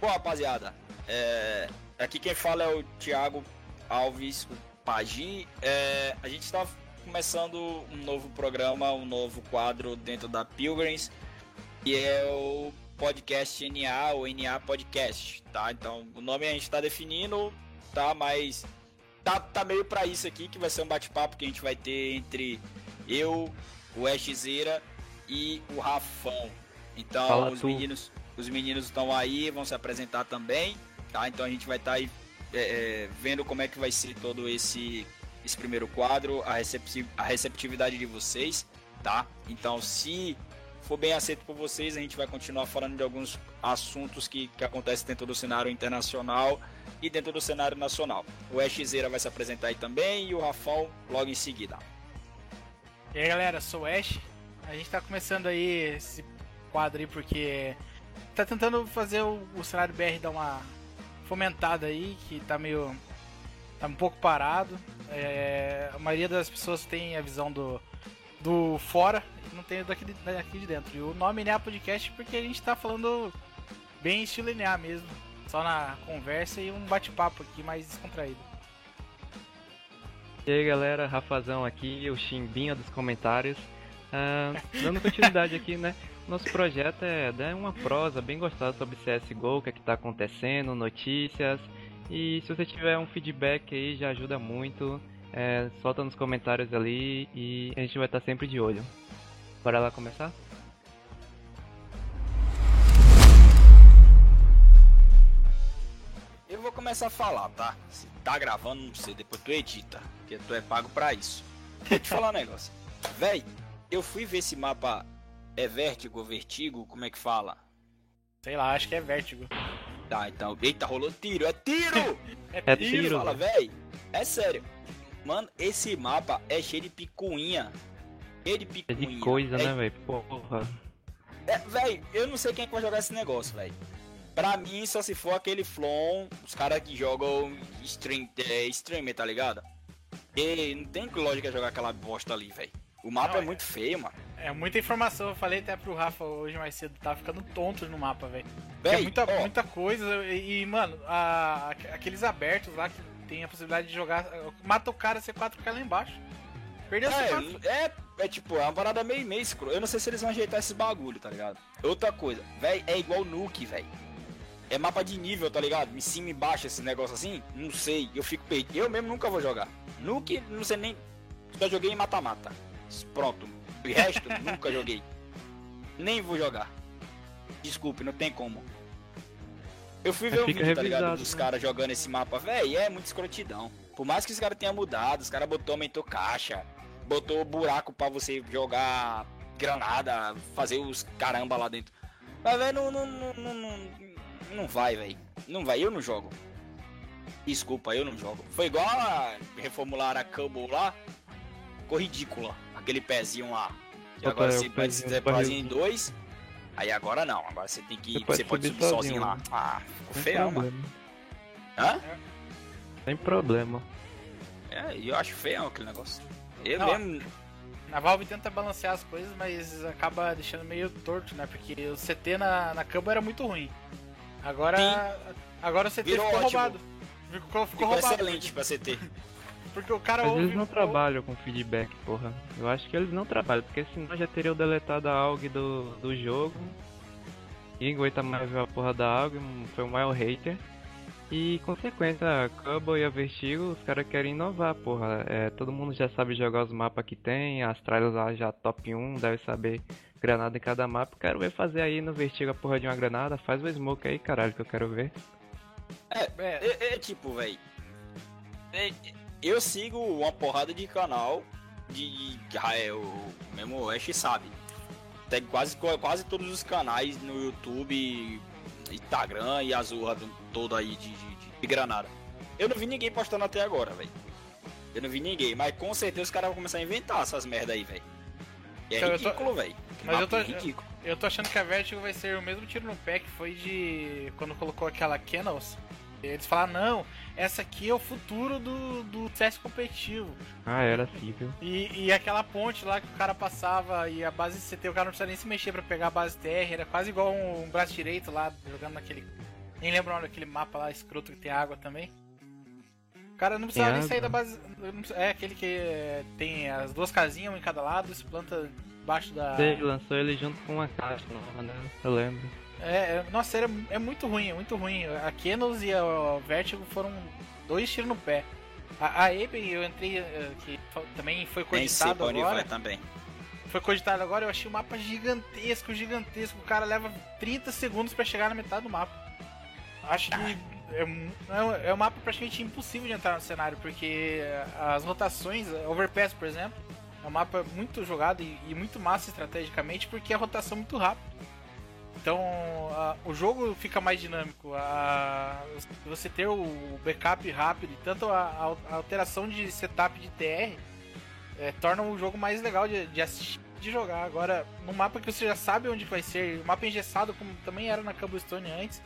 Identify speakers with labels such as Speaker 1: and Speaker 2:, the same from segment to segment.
Speaker 1: Bom, rapaziada, é... aqui quem fala é o Thiago Alves, o Pagi. É... A gente está começando um novo programa, um novo quadro dentro da Pilgrims, e é o podcast NA, ou NA Podcast, tá? Então, o nome a gente está definindo, tá? Mas tá, tá meio para isso aqui, que vai ser um bate-papo que a gente vai ter entre eu, o Ashzeira e o Rafão. Então,
Speaker 2: Fala
Speaker 1: os
Speaker 2: tu.
Speaker 1: meninos, os meninos estão aí, vão se apresentar também, tá? Então a gente vai estar aí é, é, vendo como é que vai ser todo esse esse primeiro quadro, a, recepti a receptividade de vocês, tá? Então, se for bem aceito por vocês, a gente vai continuar falando de alguns assuntos que, que acontecem dentro do cenário internacional e dentro do cenário nacional. O Ashzeira vai se apresentar aí também e o Rafão logo em seguida.
Speaker 3: E aí galera, sou o Ash. A gente tá começando aí esse quadro aí porque tá tentando fazer o, o cenário BR dar uma fomentada aí, que tá meio. tá um pouco parado. É, a maioria das pessoas tem a visão do, do fora e não tem daqui daqui de dentro. E o nome NA Podcast porque a gente tá falando bem estilo mesmo. Só na conversa e um bate-papo aqui mais descontraído.
Speaker 2: E aí galera, Rafazão aqui, o Chimbinha dos comentários. Ah, dando continuidade aqui, né? Nosso projeto é dar uma prosa bem gostosa sobre CSGO, o que é que tá acontecendo, notícias. E se você tiver um feedback aí, já ajuda muito. É, solta nos comentários ali e a gente vai estar sempre de olho. Bora lá começar?
Speaker 1: Eu vou começar a falar, tá? Se tá gravando, não sei, depois tu edita, porque tu é pago pra isso. Vou te falar um negócio. Véi, eu fui ver esse mapa. É vértigo, vertigo, como é que fala?
Speaker 3: Sei lá, acho que é vértigo.
Speaker 1: Tá, então. Eita, rolou tiro, é tiro!
Speaker 2: É
Speaker 1: Tiro,
Speaker 2: tiro,
Speaker 1: fala, véi. É sério. Mano, esse mapa é cheio de picuinha. Cheio de
Speaker 2: É
Speaker 1: picuinha.
Speaker 2: de coisa,
Speaker 1: é,
Speaker 2: né, velho? Porra.
Speaker 1: É, véi, eu não sei quem é que vai jogar esse negócio, véi. Pra mim, só se for aquele Flon, os caras que jogam stream, é, streamer, tá ligado? E não tem lógica jogar aquela bosta ali, véi. O mapa
Speaker 3: Não,
Speaker 1: é
Speaker 3: é-
Speaker 1: muito feio, mano.
Speaker 3: É muita informação, eu falei até pro Rafa hoje mais cedo, tá ficando tonto no mapa, velho. É muita,
Speaker 1: ó,
Speaker 3: muita coisa e, mano, a- aqueles abertos lá que tem a possibilidade de jogar. Mata o cara C4K lá embaixo. Perdeu C4.
Speaker 1: É, é, é tipo, é uma parada meio meio escuro. Eu não sei se eles vão ajeitar esses bagulho, tá ligado? Outra coisa, véi, é igual Nuke, véi. É mapa de nível, tá ligado? Em cima e embaixo esse negócio assim, não sei, eu fico perdido. Eu mesmo nunca vou jogar. Nuke, não sei nem. Só joguei em mata-mata. Pronto. O resto, nunca joguei. Nem vou jogar. Desculpe, não tem como. Eu fui ver o
Speaker 2: Fica
Speaker 1: vídeo, tá ligado? Dos
Speaker 2: né?
Speaker 1: caras jogando esse mapa, véi, é muito escrotidão. Por mais que os caras tenham mudado, os caras botou, aumentou caixa, botou buraco pra você jogar granada, fazer os caramba lá dentro. Mas, velho, não, não, não, não, não, não vai, velho. Não vai, eu não jogo. Desculpa, eu não jogo. Foi igual a reformular a Cumble lá. Ficou ridícula. Aquele pezinho lá. E
Speaker 2: Opa,
Speaker 1: agora
Speaker 2: é,
Speaker 1: você pode
Speaker 2: pezinho
Speaker 1: se fazer em dois. Aí agora não, agora você tem que.
Speaker 2: Você
Speaker 1: Você
Speaker 2: pode
Speaker 1: pode,
Speaker 2: subir
Speaker 1: subir sozinho
Speaker 2: sozinho,
Speaker 1: lá.
Speaker 2: né?
Speaker 1: Ah, ficou feio, mano. Hã?
Speaker 2: Sem problema.
Speaker 1: É, eu acho feio aquele negócio. Eu
Speaker 3: Não,
Speaker 1: mesmo.
Speaker 3: A Valve tenta balancear as coisas, mas acaba deixando meio torto, né? Porque o CT na, na cama era muito ruim. Agora. Agora o CT
Speaker 1: Virou
Speaker 3: ficou
Speaker 1: ótimo.
Speaker 3: roubado. Ficou, ficou
Speaker 1: Ficou
Speaker 3: roubado.
Speaker 1: excelente pra CT.
Speaker 3: Porque o cara
Speaker 2: Mas
Speaker 3: ouve.
Speaker 2: eles não trabalham com feedback, porra. Eu acho que eles não trabalham, porque senão já teriam deletado a AUG do, do jogo. Ninguém aguenta mais ver a porra da AUG, foi o maior hater. E consequência, a Cubble e a Vertigo, os caras querem inovar, porra. É, todo mundo já sabe jogar os mapas que tem, as trials lá já top 1, deve saber granada em cada mapa. Quero ver fazer aí no Vertigo a porra de uma granada, faz o smoke aí, caralho, que eu quero ver.
Speaker 3: É,
Speaker 1: É, é tipo, velho. Eu sigo uma porrada de canal de. ah, é, o mesmo Ash sabe. Tem quase, quase todos os canais no YouTube, Instagram e Azurra do- todo aí de, de, de- Granada. Eu não vi ninguém postando até agora, velho. Eu não vi ninguém, mas com certeza os caras vão começar a inventar essas merda aí, velho. É
Speaker 3: Então, eu tô-
Speaker 1: ridículo, velho.
Speaker 3: Mas eu tô-
Speaker 1: ridículo.
Speaker 3: Eu tô achando que a Vertigo vai ser o mesmo tiro no pé que foi de. quando colocou aquela Kennels. Eles falaram, não, essa aqui é o futuro do, do CS competitivo.
Speaker 2: Ah, era assim, viu?
Speaker 3: E, e aquela ponte lá que o cara passava e a base CT, o cara não precisava nem se mexer pra pegar a base TR, era quase igual um, um braço direito lá, jogando naquele. Nem lembro o nome daquele mapa lá escroto que tem água também. O cara não precisava nem
Speaker 2: água?
Speaker 3: sair da base. É aquele que tem as duas casinhas, um em cada lado, se planta debaixo da.
Speaker 2: Você lançou ele junto com uma caixa nova, né? Eu lembro.
Speaker 3: É, é- nossa, era, é muito ruim, é muito ruim. A Kenos e a Vertigo foram dois tiros no pé. A, a Aben, eu entrei, eh, que também foi
Speaker 1: Nem
Speaker 3: cogitado
Speaker 1: onde
Speaker 3: agora.
Speaker 1: vai também.
Speaker 3: Foi cogitado agora, eu achei o mapa gigantesco, gigantesco. O cara leva 30 segundos pra chegar na metade do mapa. Acho que é, mu- é um- é um mapa praticamente impossível de entrar no cenário, porque as rotações, Overpass, por exemplo, é um mapa muito jogado e, e muito massa estrategicamente, porque a rotação é muito rápida. Então, a- o jogo fica mais dinâmico. A, você ter o backup rápido e tanto a, a alteração de setup de TR é, torna o jogo mais legal de, de assistir de jogar. Agora, num mapa que você já sabe onde vai ser, o mapa engessado, como também era na Cobblestone antes,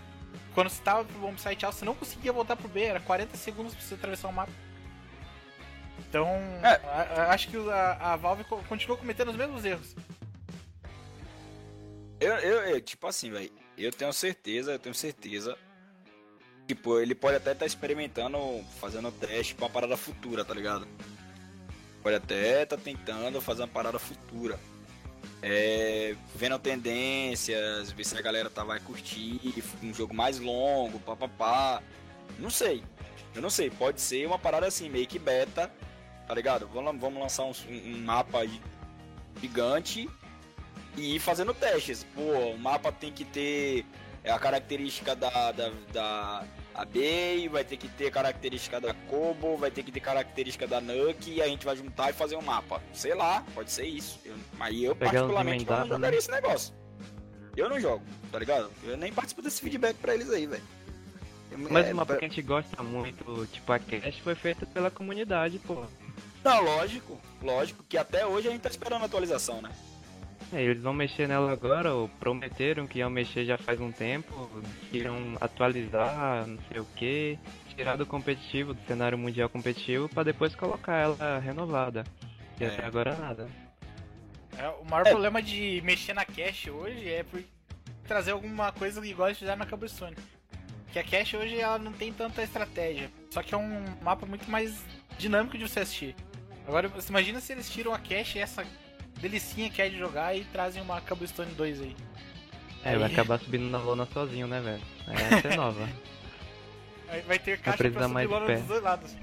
Speaker 3: quando você tava pro bombsite alto, você não conseguia voltar pro B, era 40 segundos pra você atravessar o mapa. Então,
Speaker 1: É.
Speaker 3: a- a- acho que a, a Valve co- continua cometendo os mesmos erros.
Speaker 1: Eu, eu, eu, tipo assim, velho, eu tenho certeza, eu tenho certeza. Tipo, ele pode até estar experimentando, fazendo teste pra uma parada futura, tá ligado? Pode até tá tentando fazer uma parada futura. É, vendo tendências, ver se a galera tá, vai curtir, um jogo mais longo, papapá. Não sei. Eu não sei, pode ser uma parada assim, meio que beta, tá ligado? Vamos, vamos lançar um, um mapa aí gigante e ir fazendo testes. Pô, o mapa tem que ter a característica da, da, da Abei, vai ter que ter característica da Kobo, vai ter que ter característica da Nuke, e a gente vai juntar e fazer um mapa. Sei lá, pode ser isso. Eu, mas eu particularmente não jogaria
Speaker 2: né?
Speaker 1: esse negócio. Eu não jogo, tá ligado? Eu nem participo desse feedback pra eles aí, velho.
Speaker 2: Mas
Speaker 1: É,
Speaker 2: o mapa
Speaker 1: pra-
Speaker 2: que a gente gosta muito, tipo a Cash, foi feito pela comunidade, pô.
Speaker 1: Não, lógico, lógico, que até hoje a gente tá esperando a atualização, né?
Speaker 2: É, eles vão mexer nela agora, ou prometeram que iam mexer já faz um tempo, que iam atualizar, não sei o que, tirar do competitivo, do cenário mundial competitivo, pra depois colocar ela renovada. E
Speaker 1: É.
Speaker 2: até agora nada.
Speaker 3: É, o maior
Speaker 1: É.
Speaker 3: problema de mexer na cache hoje é por trazer alguma coisa igual eles fizeram na Cobblestone. Que a cache hoje ela não tem tanta estratégia. Só que é um mapa muito mais dinâmico de você assistir. Agora, você imagina se eles tiram a cache, essa delicinha que é de jogar, e trazem uma Cobblestone 2 aí.
Speaker 2: É, vai
Speaker 3: Aí-
Speaker 2: acabar subindo na lona sozinho, né, velho? Essa é nova.
Speaker 3: Aí vai ter caixa pra subir
Speaker 2: mais de
Speaker 3: lona
Speaker 2: pé.
Speaker 3: dos dois lados.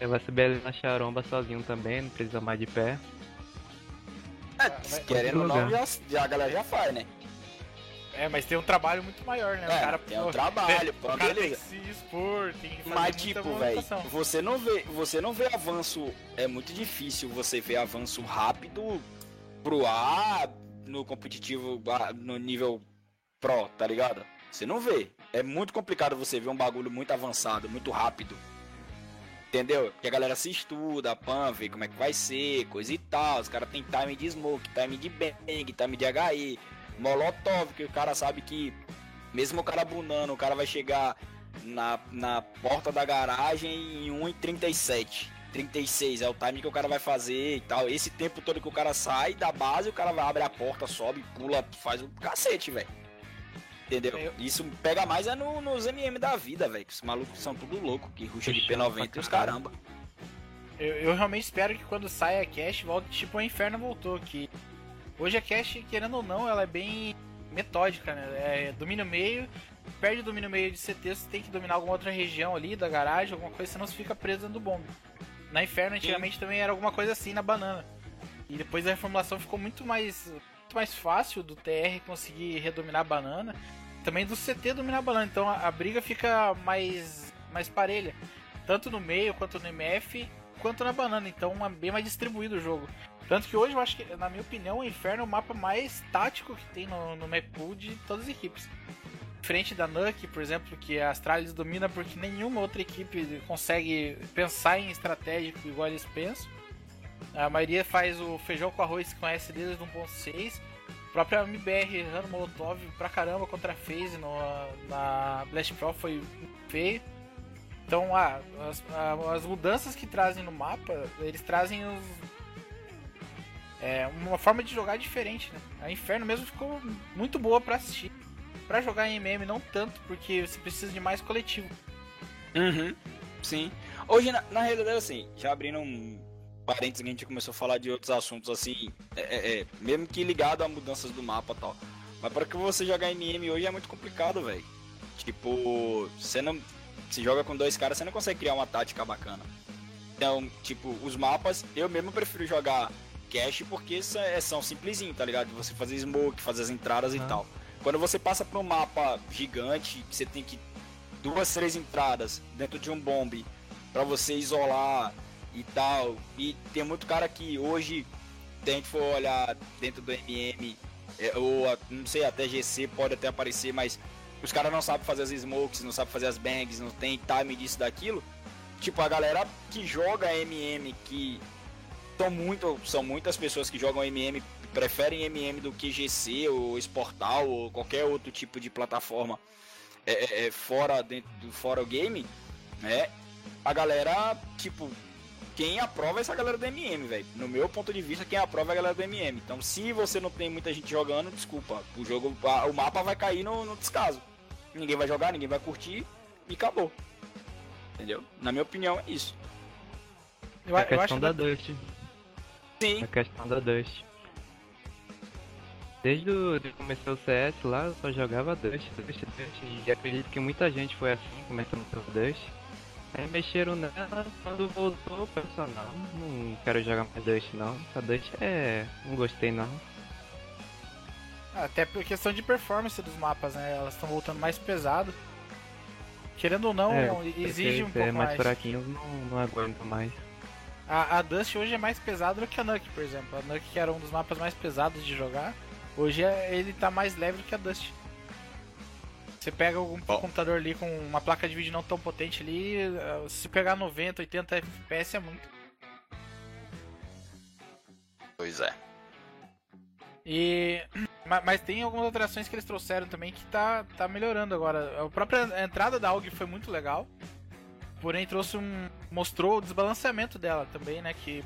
Speaker 2: Ele vai subir ali na charomba sozinho também, não precisa mais de pé.
Speaker 1: É,
Speaker 3: vai-
Speaker 1: querendo ou não, já, a galera já faz, né?
Speaker 3: É, mas tem um trabalho muito maior, né?
Speaker 1: É,
Speaker 3: o cara,
Speaker 1: tem um
Speaker 3: pô,
Speaker 1: trabalho,
Speaker 3: o
Speaker 1: pô,
Speaker 3: cara
Speaker 1: beleza.
Speaker 3: tem que se expor, tem que fazer
Speaker 1: Mas tipo, velho, você não vê, você não vê avanço, é muito difícil você ver avanço rápido pro A no competitivo no nível pro, tá ligado? Você não vê. É muito complicado você ver um bagulho muito avançado, muito rápido. Entendeu? Porque a galera se estuda, pan, vê como é que vai ser, coisa e tal. Os caras tem time de smoke, time de bang, time de HE, molotov, que o cara sabe que mesmo o cara bunando, o cara vai chegar na, na porta da garagem em 1,37. 36 é o time que o cara vai fazer e tal. Esse tempo todo que o cara sai da base, o cara vai abre a porta, sobe, pula, faz o cacete, velho. Entendeu?
Speaker 3: Eu-
Speaker 1: Isso pega mais é no, nos MM da vida, velho. Os malucos são tudo louco, que ruxa de
Speaker 2: Puxando
Speaker 1: P90
Speaker 2: pra
Speaker 1: e os caramba.
Speaker 3: Eu, eu realmente espero que quando saia a cache, volte tipo o Inferno voltou. Que hoje a cache, querendo ou não, ela é bem metódica, né? É domínio meio, perde o domínio meio de CT, você tem que dominar alguma outra região ali da garagem, alguma coisa, senão você fica preso dentro do bombe. Na Inferno, antigamente também era alguma coisa assim na banana. E depois a reformulação ficou muito mais, muito mais fácil do TR conseguir redominar a banana. Também do CT dominar a banana. Então a, a briga fica mais, mais parelha. Tanto no meio, quanto no MF, quanto na banana. Então é bem mais distribuído o jogo. Tanto que hoje eu acho que, na minha opinião, o Inferno é o mapa mais tático que tem no, no de todas as equipes. Diferente da Nuke, por exemplo, que a Astralis domina porque nenhuma outra equipe consegue pensar em estratégico igual eles pensam. A maioria faz o feijão com arroz com SD desde 1.6. própria MBR errando Molotov pra caramba contra a FaZe no, na Blast Pro foi feio. Então, ah, as, as, mudanças que trazem no mapa, eles trazem os, é, uma forma de jogar diferente, né? A Inferno mesmo ficou muito boa para assistir. Para jogar em MM não tanto, porque você precisa de mais coletivo.
Speaker 1: Uhum, sim. Hoje, na, na realidade, assim, já abrindo um parênteses que a gente começou a falar de outros assuntos, assim, é, é, é mesmo que ligado a mudanças do mapa e tal. Mas para que você jogar MM hoje é muito complicado, velho. Tipo, você não. Se joga com dois caras, você não consegue criar uma tática bacana. Então, tipo, os mapas, eu mesmo prefiro jogar cache porque é, são simplesinho, tá ligado? Você fazer smoke, fazer as entradas ah. e tal. Quando você passa para um mapa gigante, você tem que duas, três entradas dentro de um bombe para você isolar e tal. E tem muito cara que hoje, se a gente for olhar dentro do MM, é, ou não sei, até GC pode até aparecer, mas os caras não sabem fazer as smokes, não sabem fazer as bangs, não tem time disso, daquilo. Tipo, a galera que joga MM, que são, muito, são muitas pessoas que jogam MM, preferem MM do que GC ou Sportal ou qualquer outro tipo de plataforma é, é, é, fora dentro do fora o game, né? A galera, tipo, quem aprova é essa galera do MM, velho. No meu ponto de vista, quem aprova é a galera do MM. Então, se você não tem muita gente jogando, desculpa, o jogo, o mapa vai cair no, no descaso. Ninguém vai jogar, ninguém vai curtir e acabou. Entendeu? Na minha opinião, é isso.
Speaker 2: Eu, é a questão da Dust.
Speaker 1: Sim.
Speaker 2: A questão da Dust. Desde o, que começou o CS lá, eu só jogava Dust, Dust, Dust. E acredito que muita gente foi assim, começando pelo Dust. Aí mexeram nela, quando voltou o personal, não quero jogar mais Dust não. A Dust é. não gostei não.
Speaker 3: Até por questão de performance dos mapas, né? Elas estão voltando mais pesado. Querendo ou não, é, exige um pouco mais.
Speaker 2: mais fraquinhos não, não aguento mais.
Speaker 3: A, a Dust hoje é mais pesada do que a Nuke, por exemplo. A Nuke, que era um dos mapas mais pesados de jogar, hoje é, ele tá mais leve do que a Dust. Você pega um oh. computador ali com uma placa de vídeo não tão potente ali, eh, se pegar 90, 80 FPS é muito.
Speaker 1: Pois é.
Speaker 3: E mas tem algumas alterações que eles trouxeram também que tá, tá melhorando agora. A própria entrada da AUG foi muito legal. Porém trouxe um. mostrou o desbalanceamento dela também, né? Que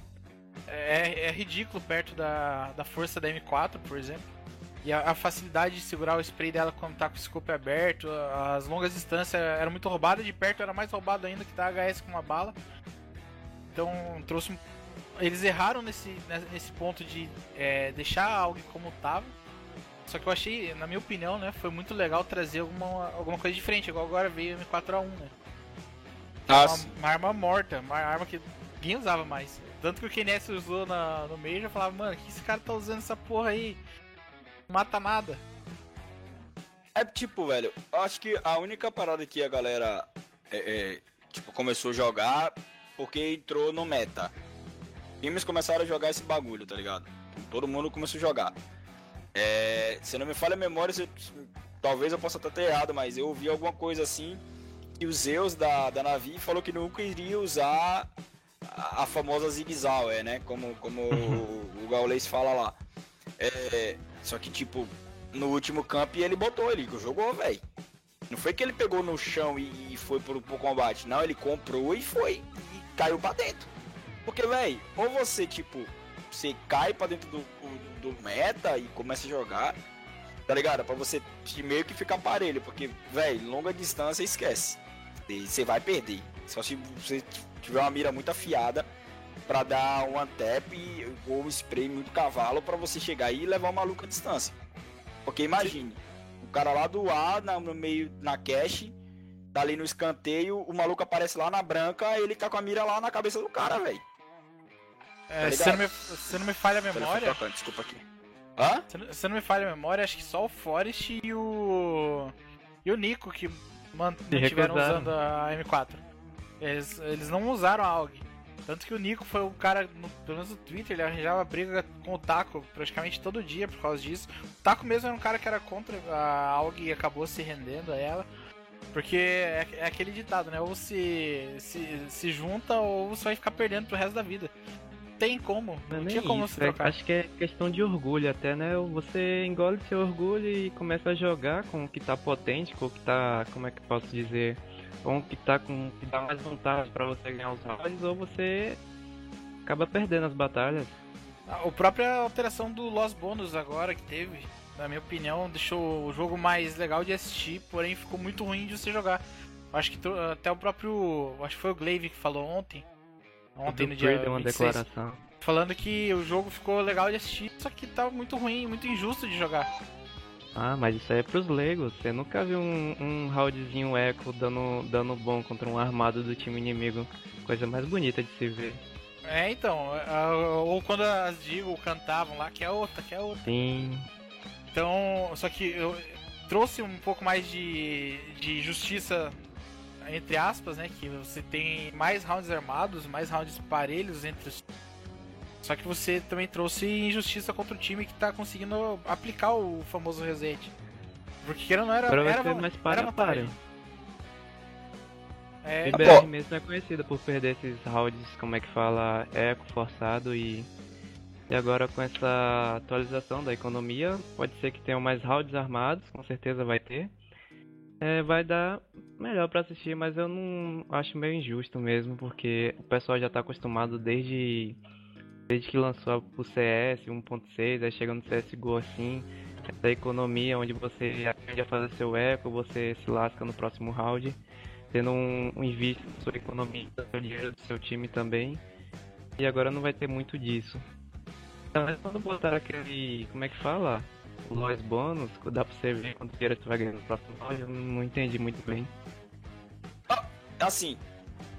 Speaker 3: é, é ridículo perto da, da força da M4, por exemplo. E a, a, facilidade de segurar o spray dela quando tá com o scope aberto, as longas distâncias era muito roubada, de perto era mais roubado ainda que tá HS com uma bala. Então trouxe um, Eles erraram nesse, nesse ponto de é, deixar algo como tava. Só que eu achei, na minha opinião, né, foi muito legal trazer alguma, alguma coisa diferente, igual agora veio o M4A1, né? Uma, uma, arma morta, uma arma que ninguém usava mais. Tanto que o KNS usou na, no meio já falava, mano, que esse cara tá usando essa porra aí? Não mata nada.
Speaker 1: É tipo, velho, eu acho que a única parada que a galera é, é, tipo, começou a jogar porque entrou no meta. Times começaram a jogar esse bagulho, tá ligado? Todo mundo começou a jogar. É, se não me falha a memória, se, talvez eu possa estar errado, mas eu ouvi alguma coisa assim que o Zeus da, da Navi falou que nunca iria usar a, a famosa Zig Zauer, né? Como, como o, o Gaules fala lá. É, só que, tipo, no último camp ele botou, ele jogou, velho. Não foi que ele pegou no chão e, e foi pro, pro combate. Não, ele comprou e foi. E caiu pra dentro. Porque, velho, ou você, tipo, você cai pra dentro do, do, do meta e começa a jogar tá ligado? Pra você meio que ficar parelho, porque, velho, longa distância esquece você vai perder. Só se você tiver uma mira muito afiada para dar um antep ou um spray muito cavalo para você chegar aí e levar o maluco à distância. Porque imagine, o cara lá do A, no meio, na cache, tá ali no escanteio, o maluco aparece lá na branca, ele tá com a mira lá na cabeça do cara, velho.
Speaker 3: É, tá se, não me, se não me falha a memória.
Speaker 1: Desculpa aqui.
Speaker 3: Hã? Se, se não me falha a memória, acho que só o Forest e o. E o Nico que mantiveram usando a M4. Eles, eles não usaram a AUG. Tanto que o Nico foi o cara, no, pelo menos no Twitter, ele arranjava briga com o Taco praticamente todo dia por causa disso. O Taco mesmo era um cara que era contra a AUG e acabou se rendendo a ela. Porque é, é, aquele ditado, né? Ou se, se, se junta ou você vai ficar perdendo pro resto da vida. Tem como. Não,
Speaker 2: não
Speaker 3: tinha como
Speaker 2: isso, é, Acho que é questão de orgulho até, né? Você engole seu orgulho e começa a jogar com o que tá potente, com o que tá. Como é que posso dizer? Com o que tá com. que dá mais vantagem para você ganhar os rounds, ou você acaba perdendo as batalhas.
Speaker 3: A própria alteração do Lost Bonus agora que teve, na minha opinião, deixou o jogo mais legal de assistir, porém ficou muito ruim de você jogar. Acho que até o próprio. Acho que foi o Glaive que falou ontem. Ontem no dia. Uma 26, declaração. Falando que o jogo ficou legal de assistir, só que tá muito ruim, muito injusto de jogar.
Speaker 2: Ah, mas isso aí é pros leigos. Você nunca viu um, um roundzinho eco dando, dando bom contra um armado do time inimigo. Coisa mais bonita de se ver.
Speaker 3: É, então. Ou quando as Digo cantavam lá, que é outra, que é outra.
Speaker 2: Sim.
Speaker 3: Então, só que eu trouxe um pouco mais de, de justiça entre aspas, né? Que você tem mais rounds armados, mais rounds parelhos entre os. Só que você também trouxe injustiça contra o time que tá conseguindo aplicar o famoso reset. Porque não era.
Speaker 2: Agora
Speaker 3: era,
Speaker 2: vai ser mais para para.
Speaker 3: É,
Speaker 2: BR mesmo é conhecida por perder esses rounds, como é que fala, eco forçado e. E agora com essa atualização da economia, pode ser que tenham mais rounds armados, com certeza vai ter é, vai dar melhor para assistir, mas eu não acho meio injusto mesmo, porque o pessoal já tá acostumado desde desde que lançou o CS 1.6, aí chega no CSGO assim, essa economia onde você aprende a fazer seu eco, você se lasca no próximo round, tendo um, um invista na sua economia, no seu dinheiro do seu time também. E agora não vai ter muito disso. Mas quando botar aquele. como é que fala? Lois bônus, dá pra você ver quanto dinheiro você vai ganhar no próximo round, eu não entendi muito bem.
Speaker 1: Ah, assim,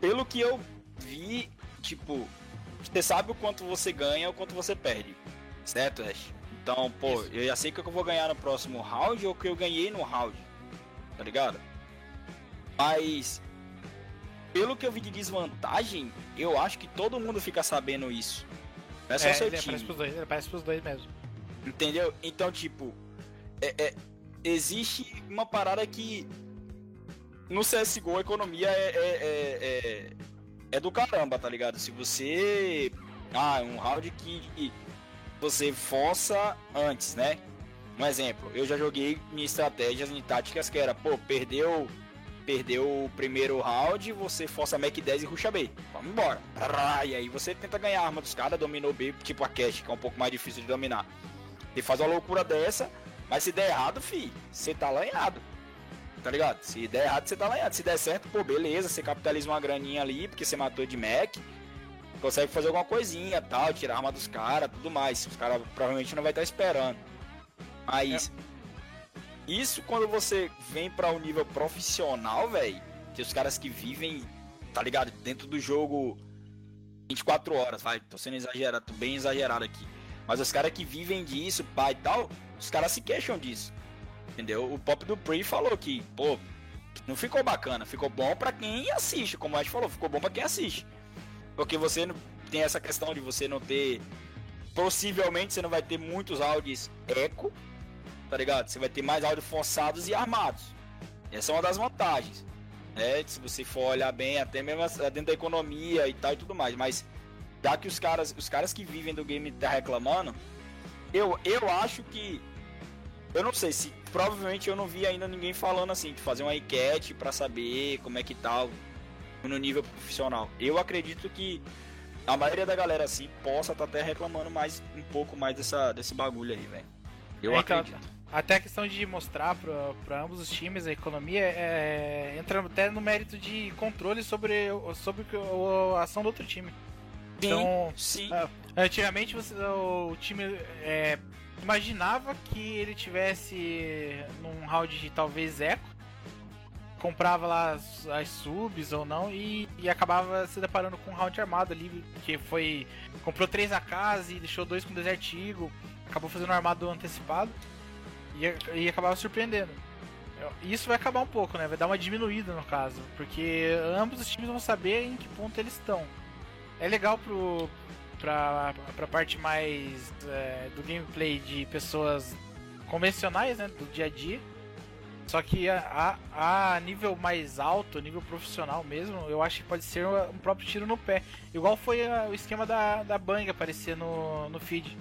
Speaker 1: pelo que eu vi, tipo, você sabe o quanto você ganha ou quanto você perde, certo, Ash? Então, pô, Isso. eu já sei que eu vou ganhar no próximo round ou que eu ganhei no round, tá ligado? Mas, pelo que eu vi de desvantagem, eu acho que todo mundo fica sabendo isso. Não é só é, seu
Speaker 3: ele
Speaker 1: time.
Speaker 3: Aparece pros dois, ele aparece pros dois mesmo.
Speaker 1: Entendeu? Então, tipo, é, é, existe uma parada que no CSGO a economia é, é, é, é, do caramba, tá ligado? Se você. Ah, um round que você força antes, né? Um exemplo, eu já joguei em estratégias, em táticas que era, pô, perdeu perdeu o primeiro round, você força Mac 10 e ruxa B. Vamos embora. E aí você tenta ganhar a arma dos caras, dominou B, tipo a Cash, que é um pouco mais difícil de dominar. Você faz uma loucura dessa, mas se der errado, fi, você tá lanhado. Tá ligado? Se der errado, você tá lanhado. Se der certo, pô, beleza, você capitaliza uma graninha ali, porque você matou de Mac. Consegue fazer alguma coisinha, tal, tirar a arma dos caras, tudo mais. Os caras provavelmente não vai estar tá esperando. Mas é. isso quando você vem para o um nível profissional, velho, que os caras que vivem, tá ligado? Dentro do jogo 24 horas, vai, tô sendo exagerado, tô bem exagerado aqui. Mas os caras que vivem disso, pai e tal, os caras se queixam disso. Entendeu? O Pop do Pre falou que, pô, não ficou bacana, ficou bom para quem assiste, como a gente falou, ficou bom para quem assiste. Porque você não tem essa questão de você não ter possivelmente você não vai ter muitos áudios eco, tá ligado? Você vai ter mais áudios forçados e armados. Essa é uma das vantagens. Né? Se você for olhar bem, até mesmo dentro da economia e tal e tudo mais, mas já que os caras, os caras que vivem do game tá reclamando, eu, eu acho que eu não sei se provavelmente eu não vi ainda ninguém falando assim, de fazer uma enquete para saber como é que tá no nível profissional. Eu acredito que a maioria da galera assim possa estar tá até reclamando mais um pouco mais dessa desse bagulho aí, velho. Eu é, então, acredito.
Speaker 3: Até a questão de mostrar para ambos os times a economia é, entra até no mérito de controle sobre, sobre a ação do outro time. Então, sim. Uh, antigamente você, o time é, imaginava que ele tivesse num round de talvez eco, comprava lá as, as subs ou não e, e, acabava se deparando com um round armado ali, que foi comprou três AKs e deixou dois com Desert Eagle, acabou fazendo um armado antecipado e, e acabava surpreendendo. Isso vai acabar um pouco, né? Vai dar uma diminuída no caso, porque ambos os times vão saber em que ponto eles estão é legal pro, pra, pra parte mais é, do gameplay de pessoas convencionais, né? Do dia a dia. Só que a, a, a, nível mais alto, nível profissional mesmo, eu acho que pode ser um próprio tiro no pé. Igual foi a, o esquema da, da Bang aparecer no, no feed.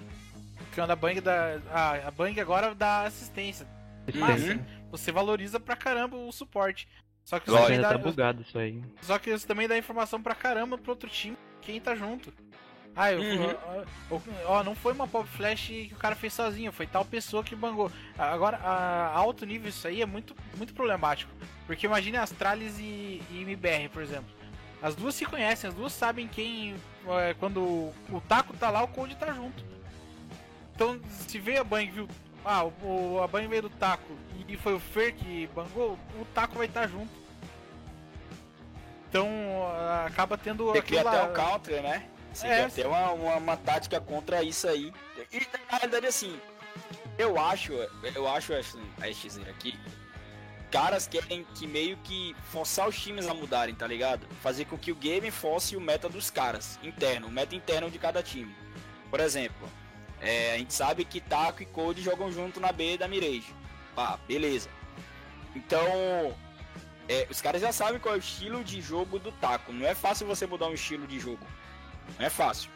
Speaker 3: O esquema da Bang da. A, a Bang agora dá assistência. Mas uhum. você valoriza pra caramba o suporte. Só que
Speaker 2: você também dá, tá bugado isso aí.
Speaker 3: Só que você também dá informação pra caramba pro outro time quem tá junto. Ah, eu, uhum. ó, ó, não foi uma pop flash que o cara fez sozinho, foi tal pessoa que bangou. Agora, a alto nível isso aí é muito, muito problemático. Porque imagine Astralis e, e MBR, por exemplo. As duas se conhecem, as duas sabem quem. É, quando o taco tá lá, o Code tá junto. Então, se veio a Bang viu. Ah, o, a Bang veio do taco e foi o Fer que bangou, o taco vai estar tá junto. Então acaba tendo.
Speaker 1: Tem que até o counter, né? Você é, ter uma, uma, uma, tática contra isso aí. E na verdade, assim, eu acho, eu acho a STZ aqui, caras querem que meio que forçar os times a mudarem, tá ligado? Fazer com que o game fosse o meta dos caras, interno, o meta interno de cada time. Por exemplo, é, a gente sabe que Taco e Code jogam junto na B da Mirage. Pá, beleza. Então, é, os caras já sabem qual é o estilo de jogo do Taco. Não é fácil você mudar um estilo de jogo. Não é fácil.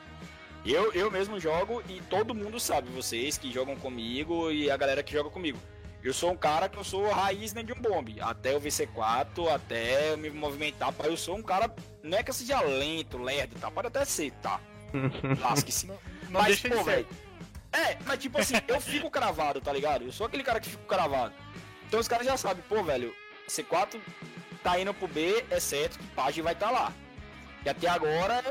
Speaker 1: Eu, eu mesmo jogo e todo mundo sabe, vocês que jogam comigo e a galera que joga comigo. Eu sou um cara que eu sou raiz nem de um bombe. Até o VC4, até me movimentar. Pai, eu sou um cara. Não é que eu seja lento, lerdo, tá? Pode até ser, tá? Lasque-se. Não,
Speaker 3: não mas, deixa pô, velho.
Speaker 1: É, mas tipo assim, eu fico cravado, tá ligado? Eu sou aquele cara que fico cravado. Então os caras já sabem, pô, velho, C4 tá indo pro B, é certo que Page vai estar tá lá. E até agora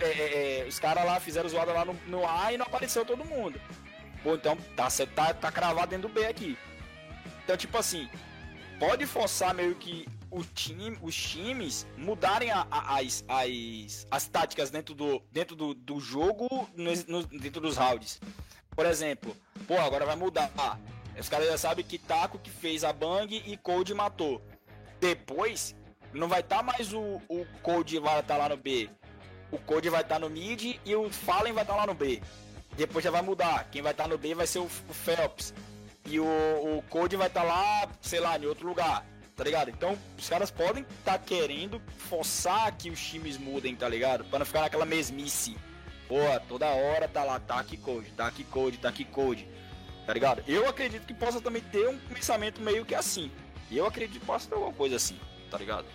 Speaker 1: é, é, é, os caras lá fizeram zoada lá no, no, A e não apareceu todo mundo. Pô, então tá, tá, tá cravado dentro do B aqui. Então, tipo assim, pode forçar meio que o time, os times mudarem a, a, as, as, as táticas dentro do, dentro do, do jogo, no, no, dentro dos rounds. Por exemplo, pô, agora vai mudar. Ah, os caras já sabem que Taco que fez a Bang e Code matou. Depois, não vai estar tá mais o, o Code vai estar tá lá no B o Code vai estar tá no mid e o Fallen vai estar tá lá no B. Depois já vai mudar. Quem vai estar tá no B vai ser o, o Phelps. E o, o Code vai estar tá lá, sei lá, em outro lugar. Tá ligado? Então, os caras podem estar querendo forçar que os times mudem, tá ligado? Para não ficar naquela mesmice. Pô, toda hora tá lá, tá aqui Code, tá aqui Code, tá aqui Code. Tá ligado? Eu acredito que possa também ter um pensamento meio que assim. Eu acredito que possa ter alguma coisa assim, tá ligado?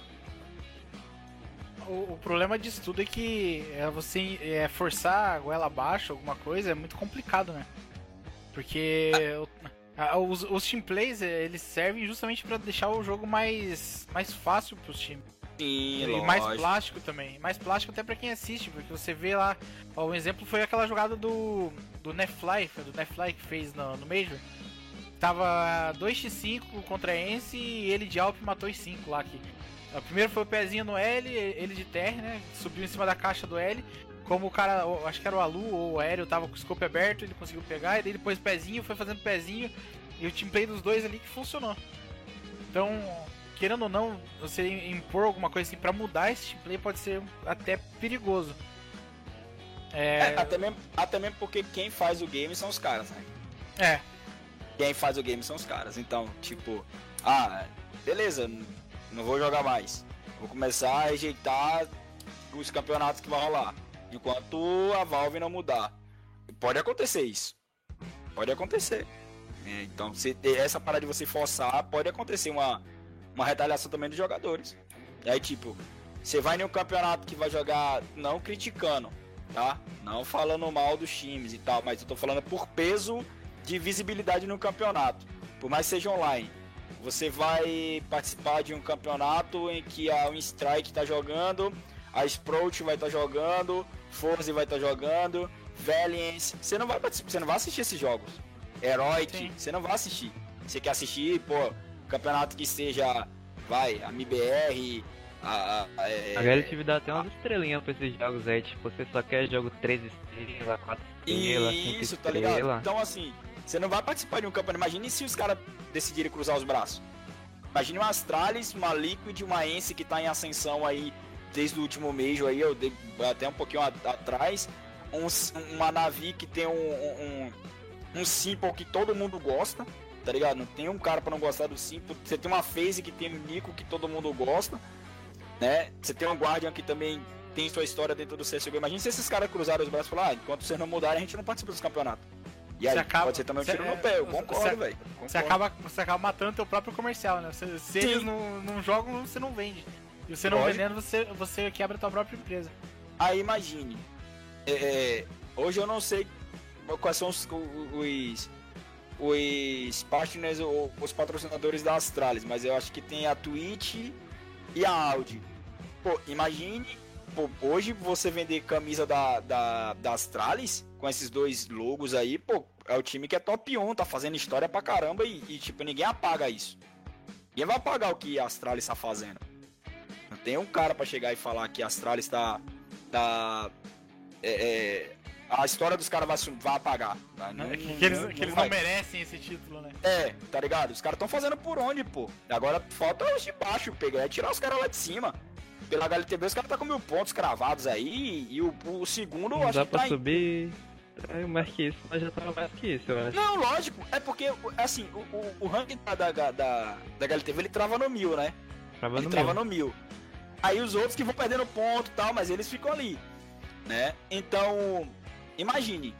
Speaker 3: o, o, problema disso tudo é que é, você é, forçar a goela abaixo, alguma coisa, é muito complicado, né? Porque ah. os, os team plays, é, eles servem justamente para deixar o jogo mais, mais fácil pros times.
Speaker 1: Sim,
Speaker 3: e
Speaker 1: lógico.
Speaker 3: mais plástico também. Mais plástico até para quem assiste, porque você vê lá. Ó, um exemplo foi aquela jogada do, do Nefly, foi do Nefly que fez no, no Major. Tava 2x5 contra a Ence e ele de Alp matou os 5 lá. Que o primeiro foi o pezinho no L, ele de terra, né? Subiu em cima da caixa do L. Como o cara, acho que era o Alu ou o Aéreo, tava com o scope aberto, ele conseguiu pegar, e ele pôs pezinho, foi fazendo pezinho, e o teamplay dos dois ali que funcionou. Então, querendo ou não, você impor alguma coisa assim pra mudar esse teamplay pode ser até perigoso.
Speaker 1: É... é... até, mesmo, até mesmo porque quem faz o game são os caras, né?
Speaker 3: É.
Speaker 1: Quem faz o game são os caras. Então, tipo, ah, beleza, não vou jogar mais. Vou começar a rejeitar os campeonatos que vão rolar. Enquanto a Valve não mudar. Pode acontecer isso. Pode acontecer. É, então, se essa parada de você forçar, pode acontecer uma, uma retaliação também dos jogadores. E aí, tipo, você vai em um campeonato que vai jogar não criticando, tá? Não falando mal dos times e tal, mas eu tô falando por peso de visibilidade no campeonato. Por mais que seja online você vai participar de um campeonato em que a Winstrike está jogando, a Sprout vai estar tá jogando, Forze vai estar tá jogando, Valiance. Você não vai você não vai assistir esses jogos. Heroic, você não vai assistir. Você quer assistir, pô, campeonato que seja, vai, a MBR, a,
Speaker 2: a, é, a Relative dá até umas estrelinhas pra esses jogos aí, tipo, você só quer jogo 3 estrelas, 4 estrelas, 5
Speaker 1: Isso, tá ligado? Então assim, você não vai participar de um campeonato. Imagine se os caras decidirem cruzar os braços. Imagine uma Astralis, uma Liquid, uma Ence que tá em ascensão aí desde o último mês aí, eu dei, até um pouquinho atrás. Um, uma Navi que tem um, um, um Simple que todo mundo gosta, tá ligado? Não tem um cara pra não gostar do Simple. Você tem uma phase que tem o Nico que todo mundo gosta, né? Você tem um Guardian que também tem sua história dentro do CSGO. Imagina se esses caras cruzarem os braços e falar, ah, enquanto vocês não mudarem, a gente não participa dos campeonatos. E aí,
Speaker 3: Você acaba-
Speaker 1: pode ser também um tiro
Speaker 3: é,
Speaker 1: no pé, eu concordo, velho.
Speaker 3: Você acaba, você acaba matando teu próprio comercial, né? Se, se
Speaker 1: Sim.
Speaker 3: eles não, não jogam, você não vende. E você não
Speaker 1: Lógico.
Speaker 3: vendendo, você, você quebra tua própria empresa.
Speaker 1: Aí imagine, é, é, hoje eu não sei quais são os, os, os partners ou os patrocinadores da Astralis, mas eu acho que tem a Twitch e a Audi. Pô, imagine, pô, hoje você vender camisa da, da, da Astralis com esses dois logos aí, pô, é o time que é top 1, tá fazendo história pra caramba e, e, tipo, ninguém apaga isso. Ninguém vai apagar o que a Astralis tá fazendo. Não tem um cara pra chegar e falar que a Astralis tá tá. é, é, a história dos caras vai, vai apagar. tá? Não,
Speaker 3: que,
Speaker 1: não-
Speaker 3: que eles,
Speaker 1: não
Speaker 3: que eles não merecem esse título, né?
Speaker 1: É, tá ligado? Os caras estão fazendo por onde, pô? Agora falta os de baixo pegar, é tirar os caras lá de cima. Pela HLTV, os caras tá com mil pontos cravados aí. E o, o segundo, eu
Speaker 2: Não
Speaker 1: acho
Speaker 2: dá
Speaker 1: que
Speaker 2: pra
Speaker 1: tá em-
Speaker 2: subir. Aí o Marquinhos mas já tava mais que isso, eu acho.
Speaker 1: Não, lógico. É porque, assim, o, o, o ranking da, da, da, da HLTV ele trava no mil, né?
Speaker 2: Trava
Speaker 1: ele
Speaker 2: no
Speaker 1: trava
Speaker 2: meu.
Speaker 1: no mil. Aí os outros que vão perdendo ponto e tal, mas eles ficam ali, né? Então, imagine.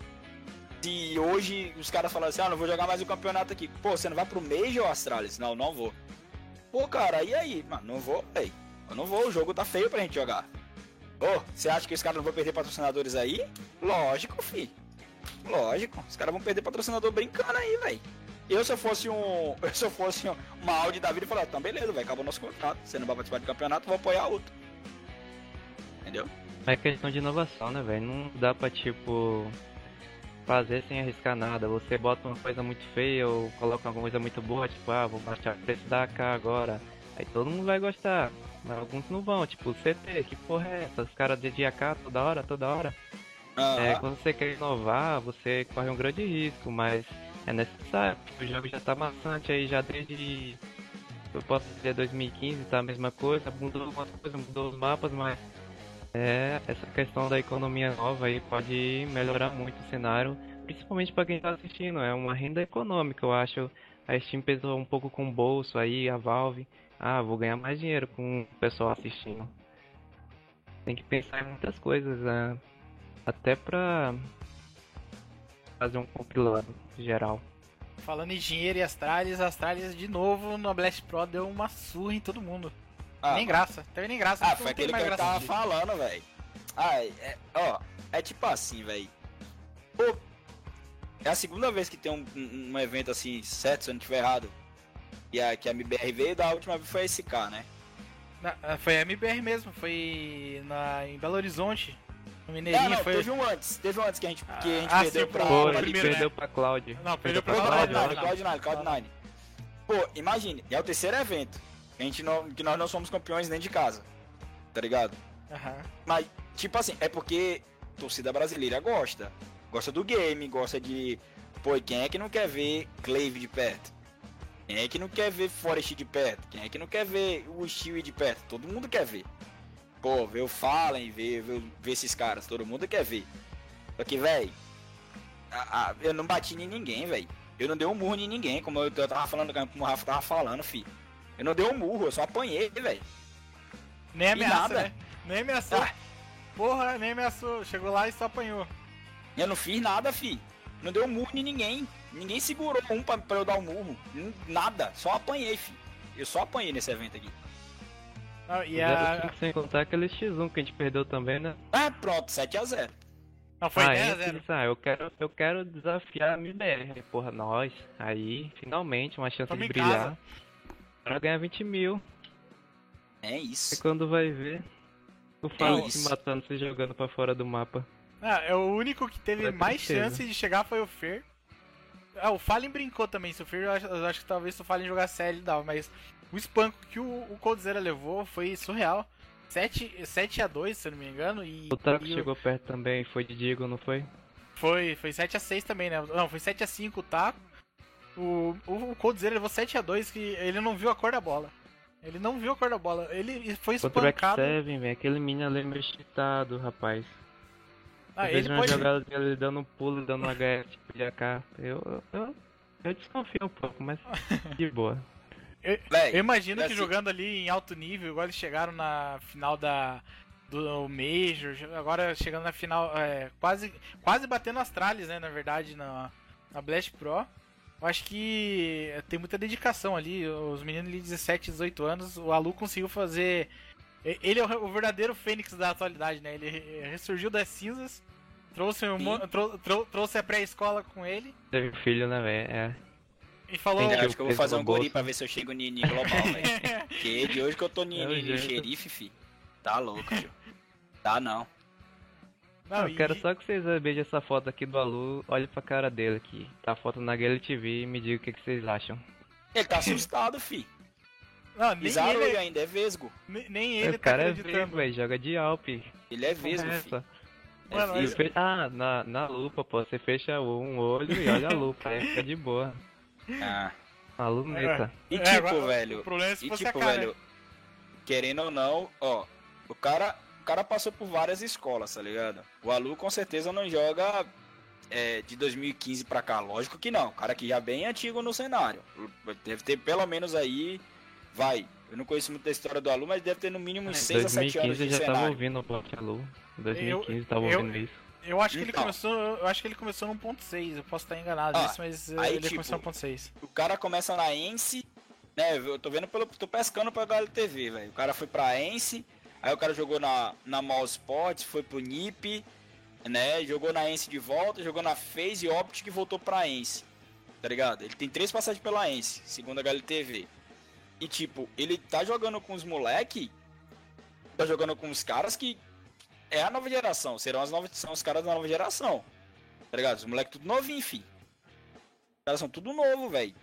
Speaker 1: Se hoje os caras falam assim, ah, não vou jogar mais o campeonato aqui. Pô, você não vai pro Major, Astralis? Não, não vou. Pô, cara, e aí? Mano, não vou, véi. Eu não vou, o jogo tá feio pra gente jogar. Ô, você acha que os caras não vão perder patrocinadores aí? Lógico, fi. Lógico. Os caras vão perder patrocinador brincando aí, véi. Eu se eu fosse um. Eu se eu fosse um- uma Audi da vida e falar, então beleza, vai, acabou nosso contrato. Você não vai participar do campeonato, vou apoiar outro. Entendeu?
Speaker 2: É questão de inovação, né, velho? Não dá pra, tipo, fazer sem arriscar nada. Você bota uma coisa muito feia ou coloca uma coisa muito boa, tipo, ah, vou baixar o preço da AK agora. Aí todo mundo vai gostar. Mas alguns não vão, tipo, CT, que porra é essa? Os caras de AK toda hora, toda hora. É,
Speaker 1: Aham.
Speaker 2: quando você quer inovar, você corre um grande risco, mas é necessário, o jogo já tá maçante aí já desde. Eu posso dizer 2015, tá a mesma coisa, mudou algumas coisas, mudou os mapas, mas é, essa questão da economia nova aí pode melhorar muito o cenário, principalmente para quem tá assistindo, é uma renda econômica, eu acho. A Steam pesou um pouco com o bolso aí, a Valve. Ah, vou ganhar mais dinheiro com o pessoal assistindo. Tem que pensar em muitas coisas, né? até pra fazer um compilado geral.
Speaker 3: Falando em dinheiro e Astralis, Astralis de novo no Blast Pro deu uma surra em todo mundo.
Speaker 1: Ah,
Speaker 3: nem graça, teve nem graça.
Speaker 1: Ah, foi aquele que eu tava falando, velho. Ah, é, ó, é tipo assim, velho. Pô, é a segunda vez que tem um, um, um evento assim, certo, se eu não tiver errado. E a, que a MBR veio, da última vez foi a SK, né?
Speaker 3: Na- ah, foi a MBR mesmo, foi na, em Belo Horizonte. No
Speaker 1: Ah,
Speaker 3: Mineirinho
Speaker 1: não,
Speaker 3: foi.
Speaker 1: teve um antes, teve um antes que a gente, que a gente
Speaker 3: Ah,
Speaker 1: perdeu
Speaker 3: sim,
Speaker 1: pra...
Speaker 3: pô,
Speaker 2: ele
Speaker 3: primeiro,
Speaker 2: perdeu
Speaker 3: né?
Speaker 2: pra Cloud.
Speaker 3: Não, perdeu pra
Speaker 1: Foi
Speaker 3: Cloud9,
Speaker 1: Cloud9,
Speaker 3: Cloud9.
Speaker 1: Cloud9, Cloud9. Pô, imagine, é o terceiro evento. Que, a gente não, que nós não somos campeões nem de casa. Tá ligado?
Speaker 3: Aham.
Speaker 1: Mas, tipo assim, é porque torcida brasileira gosta. Gosta do game, gosta de. Pô, quem é que não quer ver Clave de perto? Quem é que não quer ver Forest de perto? Quem é que não quer ver o Stewie de perto? Todo mundo quer ver. Pô, ver o Fallen, ver, ver, ver esses caras, todo mundo quer ver. Só que, a- eu não bati em ninguém, véi. Eu não dei um murro em ninguém, como eu, eu tava falando, como o Rafa tava falando, fi. Eu não dei um murro, eu só apanhei, véi.
Speaker 3: Nem ameaça,
Speaker 1: nada.
Speaker 3: né? Nem ameaçou.
Speaker 1: Ah.
Speaker 3: Porra, nem ameaçou. Chegou lá e só apanhou.
Speaker 1: Eu não fiz nada, fi. Não deu um murro em ninguém. Ninguém segurou um pra, pra eu dar um murro. Nada. Só apanhei, fi. Eu só apanhei nesse evento aqui.
Speaker 3: Não, e a...
Speaker 2: cinco, sem contar aquele X1 que a gente perdeu também, né?
Speaker 1: Ah, pronto, 7x0.
Speaker 3: Não, foi
Speaker 2: ah,
Speaker 3: 10 a
Speaker 2: esse
Speaker 3: 0.
Speaker 2: disse, ah, eu quero, eu quero desafiar a MBR. Aí, Porra, nós. Aí, finalmente, uma chance de brilhar.
Speaker 3: casa.
Speaker 2: Pra ganhar 20 mil.
Speaker 1: É
Speaker 2: E
Speaker 1: isso.
Speaker 2: quando vai ver, o Fallen se
Speaker 1: isso.
Speaker 2: matando, se jogando pra fora do mapa.
Speaker 3: Ah, é o único que teve
Speaker 2: Foi
Speaker 3: mais
Speaker 2: tristeza.
Speaker 3: chance de chegar foi o Fer. Ah, o Fallen brincou também. Se o Fer, eu acho, eu acho que talvez se o Fallen jogasse ele dava, mas o espanco que o, o Coldzera levou foi surreal. 7, 7 a 2 se eu não me engano. E,
Speaker 2: O Taco
Speaker 3: e
Speaker 2: chegou perto também, foi de Digo, não foi?
Speaker 3: Foi, foi 7 a 6 também, né? Não, foi 7 a 5 o Taco. O, o, o Coldzera levou 7 a 2 que ele não viu a cor da bola. Ele não viu a cor da bola. Ele foi
Speaker 2: Contra o
Speaker 3: espancado.
Speaker 2: X7, velho, aquele mini ali meio cheatado, rapaz.
Speaker 3: Ah,
Speaker 2: eu
Speaker 3: ele
Speaker 2: uma
Speaker 3: pode.
Speaker 2: jogada dele dando um pulo, dando um HS tipo de AK. Eu, eu, Eu desconfio um pouco, mas de boa.
Speaker 3: Eu, eu imagino que
Speaker 1: assim-
Speaker 3: jogando ali em alto nível, igual eles chegaram na final da do Major, agora chegando na final, é, quase quase batendo as tralhas, né, na verdade, na, na Blast Pro. Eu acho que tem muita dedicação ali, os meninos de 17, 18 anos, o Alu conseguiu fazer ele é o verdadeiro fênix da atualidade, né? Ele re- ressurgiu das cinzas, trouxe, um trou- trou- trouxe a pré-escola com ele
Speaker 2: Teve filho, né, velho? É.
Speaker 3: e falou.
Speaker 1: Acho que eu vou fazer
Speaker 2: no
Speaker 1: um guri pra ver se eu chego em global, velho. Porque de hoje que eu tô ni,
Speaker 2: É o
Speaker 1: ni- ni
Speaker 2: jeito.
Speaker 1: xerife, fi. Tá louco, tio. Tá não.
Speaker 3: Não,
Speaker 2: eu
Speaker 3: e-
Speaker 2: quero só que vocês vejam essa foto aqui do Alu, olhem pra cara dele aqui. Tá a foto na Gale TV e me digam o que, que vocês acham.
Speaker 1: Ele tá assustado, fi.
Speaker 3: Não, nem
Speaker 1: Pisaram ele ainda, é vesgo.
Speaker 3: nem- nem ele
Speaker 2: o cara
Speaker 3: tá
Speaker 2: é vesgo,
Speaker 3: acreditando.
Speaker 2: velho, joga de Alp.
Speaker 1: Ele é vesgo, fi. É
Speaker 3: Mano, mas-
Speaker 1: vesgo.
Speaker 2: fe- Ah, na, na lupa, pô, você fecha um olho e olha a lupa, aí fica de boa.
Speaker 1: Ah.
Speaker 2: A luneta.
Speaker 1: E
Speaker 3: É,
Speaker 1: tipo,
Speaker 3: agora,
Speaker 1: velho.
Speaker 3: O problema é se
Speaker 1: E tipo,
Speaker 3: a cara.
Speaker 1: velho, querendo ou não, ó, o cara, cara passou por várias escolas, tá ligado? O Alu com certeza não joga é, de 2015 pra cá, lógico que não. O cara que já é bem antigo no cenário. Deve ter pelo menos aí, vai. Eu não conheço muito da história do Alu, mas deve ter no mínimo uns 6 a 7 anos
Speaker 2: 2015
Speaker 1: de
Speaker 2: eu já tava
Speaker 1: cenário.
Speaker 2: ouvindo o Block Alu. 2015 tava
Speaker 3: eu-
Speaker 2: ouvindo isso.
Speaker 3: Eu acho que ele
Speaker 1: Então.
Speaker 3: começou. Eu acho que ele começou no 1.6. Eu posso estar enganado
Speaker 1: Ah,
Speaker 3: nisso, mas eh,
Speaker 1: aí,
Speaker 3: ele
Speaker 1: tipo,
Speaker 3: começou no 1.6.
Speaker 1: O cara começa na Ence, né? Eu tô vendo pelo. tô pescando pra HLTV, velho. O cara foi pra Ence, aí o cara jogou na, na Mall Sports, foi pro NIP, né? Jogou na Ence de volta, jogou na Phase Optic e voltou pra Ence. Tá ligado? Ele tem três passagens pela Ence, segundo a HLTV. E tipo, ele tá jogando com os moleque, tá jogando com os caras que é a nova geração, serão as novas, são os caras da nova geração. Tá ligado? Os moleque tudo novinho, fi. Os caras são tudo novo, velho.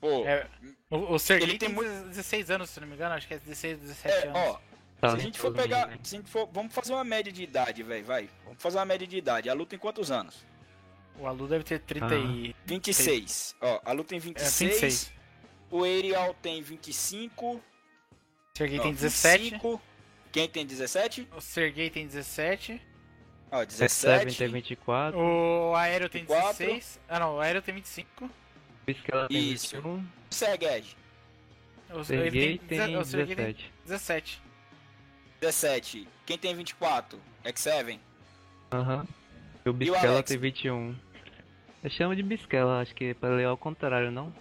Speaker 1: Pô,
Speaker 3: É, o, o Sergei
Speaker 1: Ele tem
Speaker 3: tem,
Speaker 1: muito-
Speaker 3: 16 anos, se não me engano. Acho que é 16, 17
Speaker 1: é,
Speaker 3: anos.
Speaker 1: ó, se a gente for pegar,
Speaker 2: né?
Speaker 1: se a gente for, vamos fazer uma média de idade, velho, vai. Vamos fazer uma média de idade. A luta tem quantos anos?
Speaker 3: O Alu deve ter 30
Speaker 2: Ah.
Speaker 3: e.
Speaker 1: 26. Ó, a luta tem 26.
Speaker 3: 26.
Speaker 1: O Ariel tem 25.
Speaker 3: O Sergei
Speaker 1: ó,
Speaker 3: tem 17.
Speaker 1: 25. Quem tem 17?
Speaker 3: O Sergei tem 17.
Speaker 1: Ó,
Speaker 2: Seven
Speaker 1: 17.
Speaker 2: tem 24,
Speaker 3: O Aéreo tem
Speaker 1: 24.
Speaker 3: 16. Ah, não. O Aéreo tem 25.
Speaker 2: Bisquela tem
Speaker 1: Isso.
Speaker 2: 21,
Speaker 1: Serguej,
Speaker 3: O o Sergei tem
Speaker 2: 17.
Speaker 3: 17.
Speaker 1: 17. Quem tem 24? X7.
Speaker 2: Aham. E o
Speaker 1: o
Speaker 2: Bisquela
Speaker 1: Alex?
Speaker 2: tem 21. Eu chamo de Bisquela, acho que é pra ler ao contrário, não?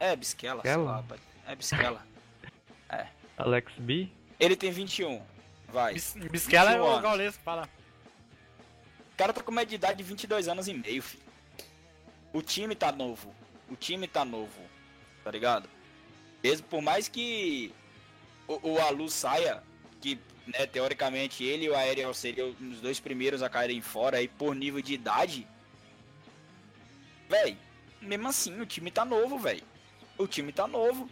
Speaker 1: É, Bisquela, sei
Speaker 2: Bisquela?
Speaker 1: lá, pai. É Bisquela.
Speaker 2: Alex B?
Speaker 1: Ele tem 21. Vai.
Speaker 3: Bis- Bisquela é
Speaker 1: 21
Speaker 3: o gaulês fala.
Speaker 1: O cara tá com de idade de 22 anos e meio, filho. O time tá novo. O time tá novo. Tá ligado? Mesmo por mais que o, o Alu saia, que né, teoricamente ele e o Aerial seriam os dois primeiros a caírem fora aí por nível de idade. Véi, mesmo assim, o time tá novo, véi. O time tá novo.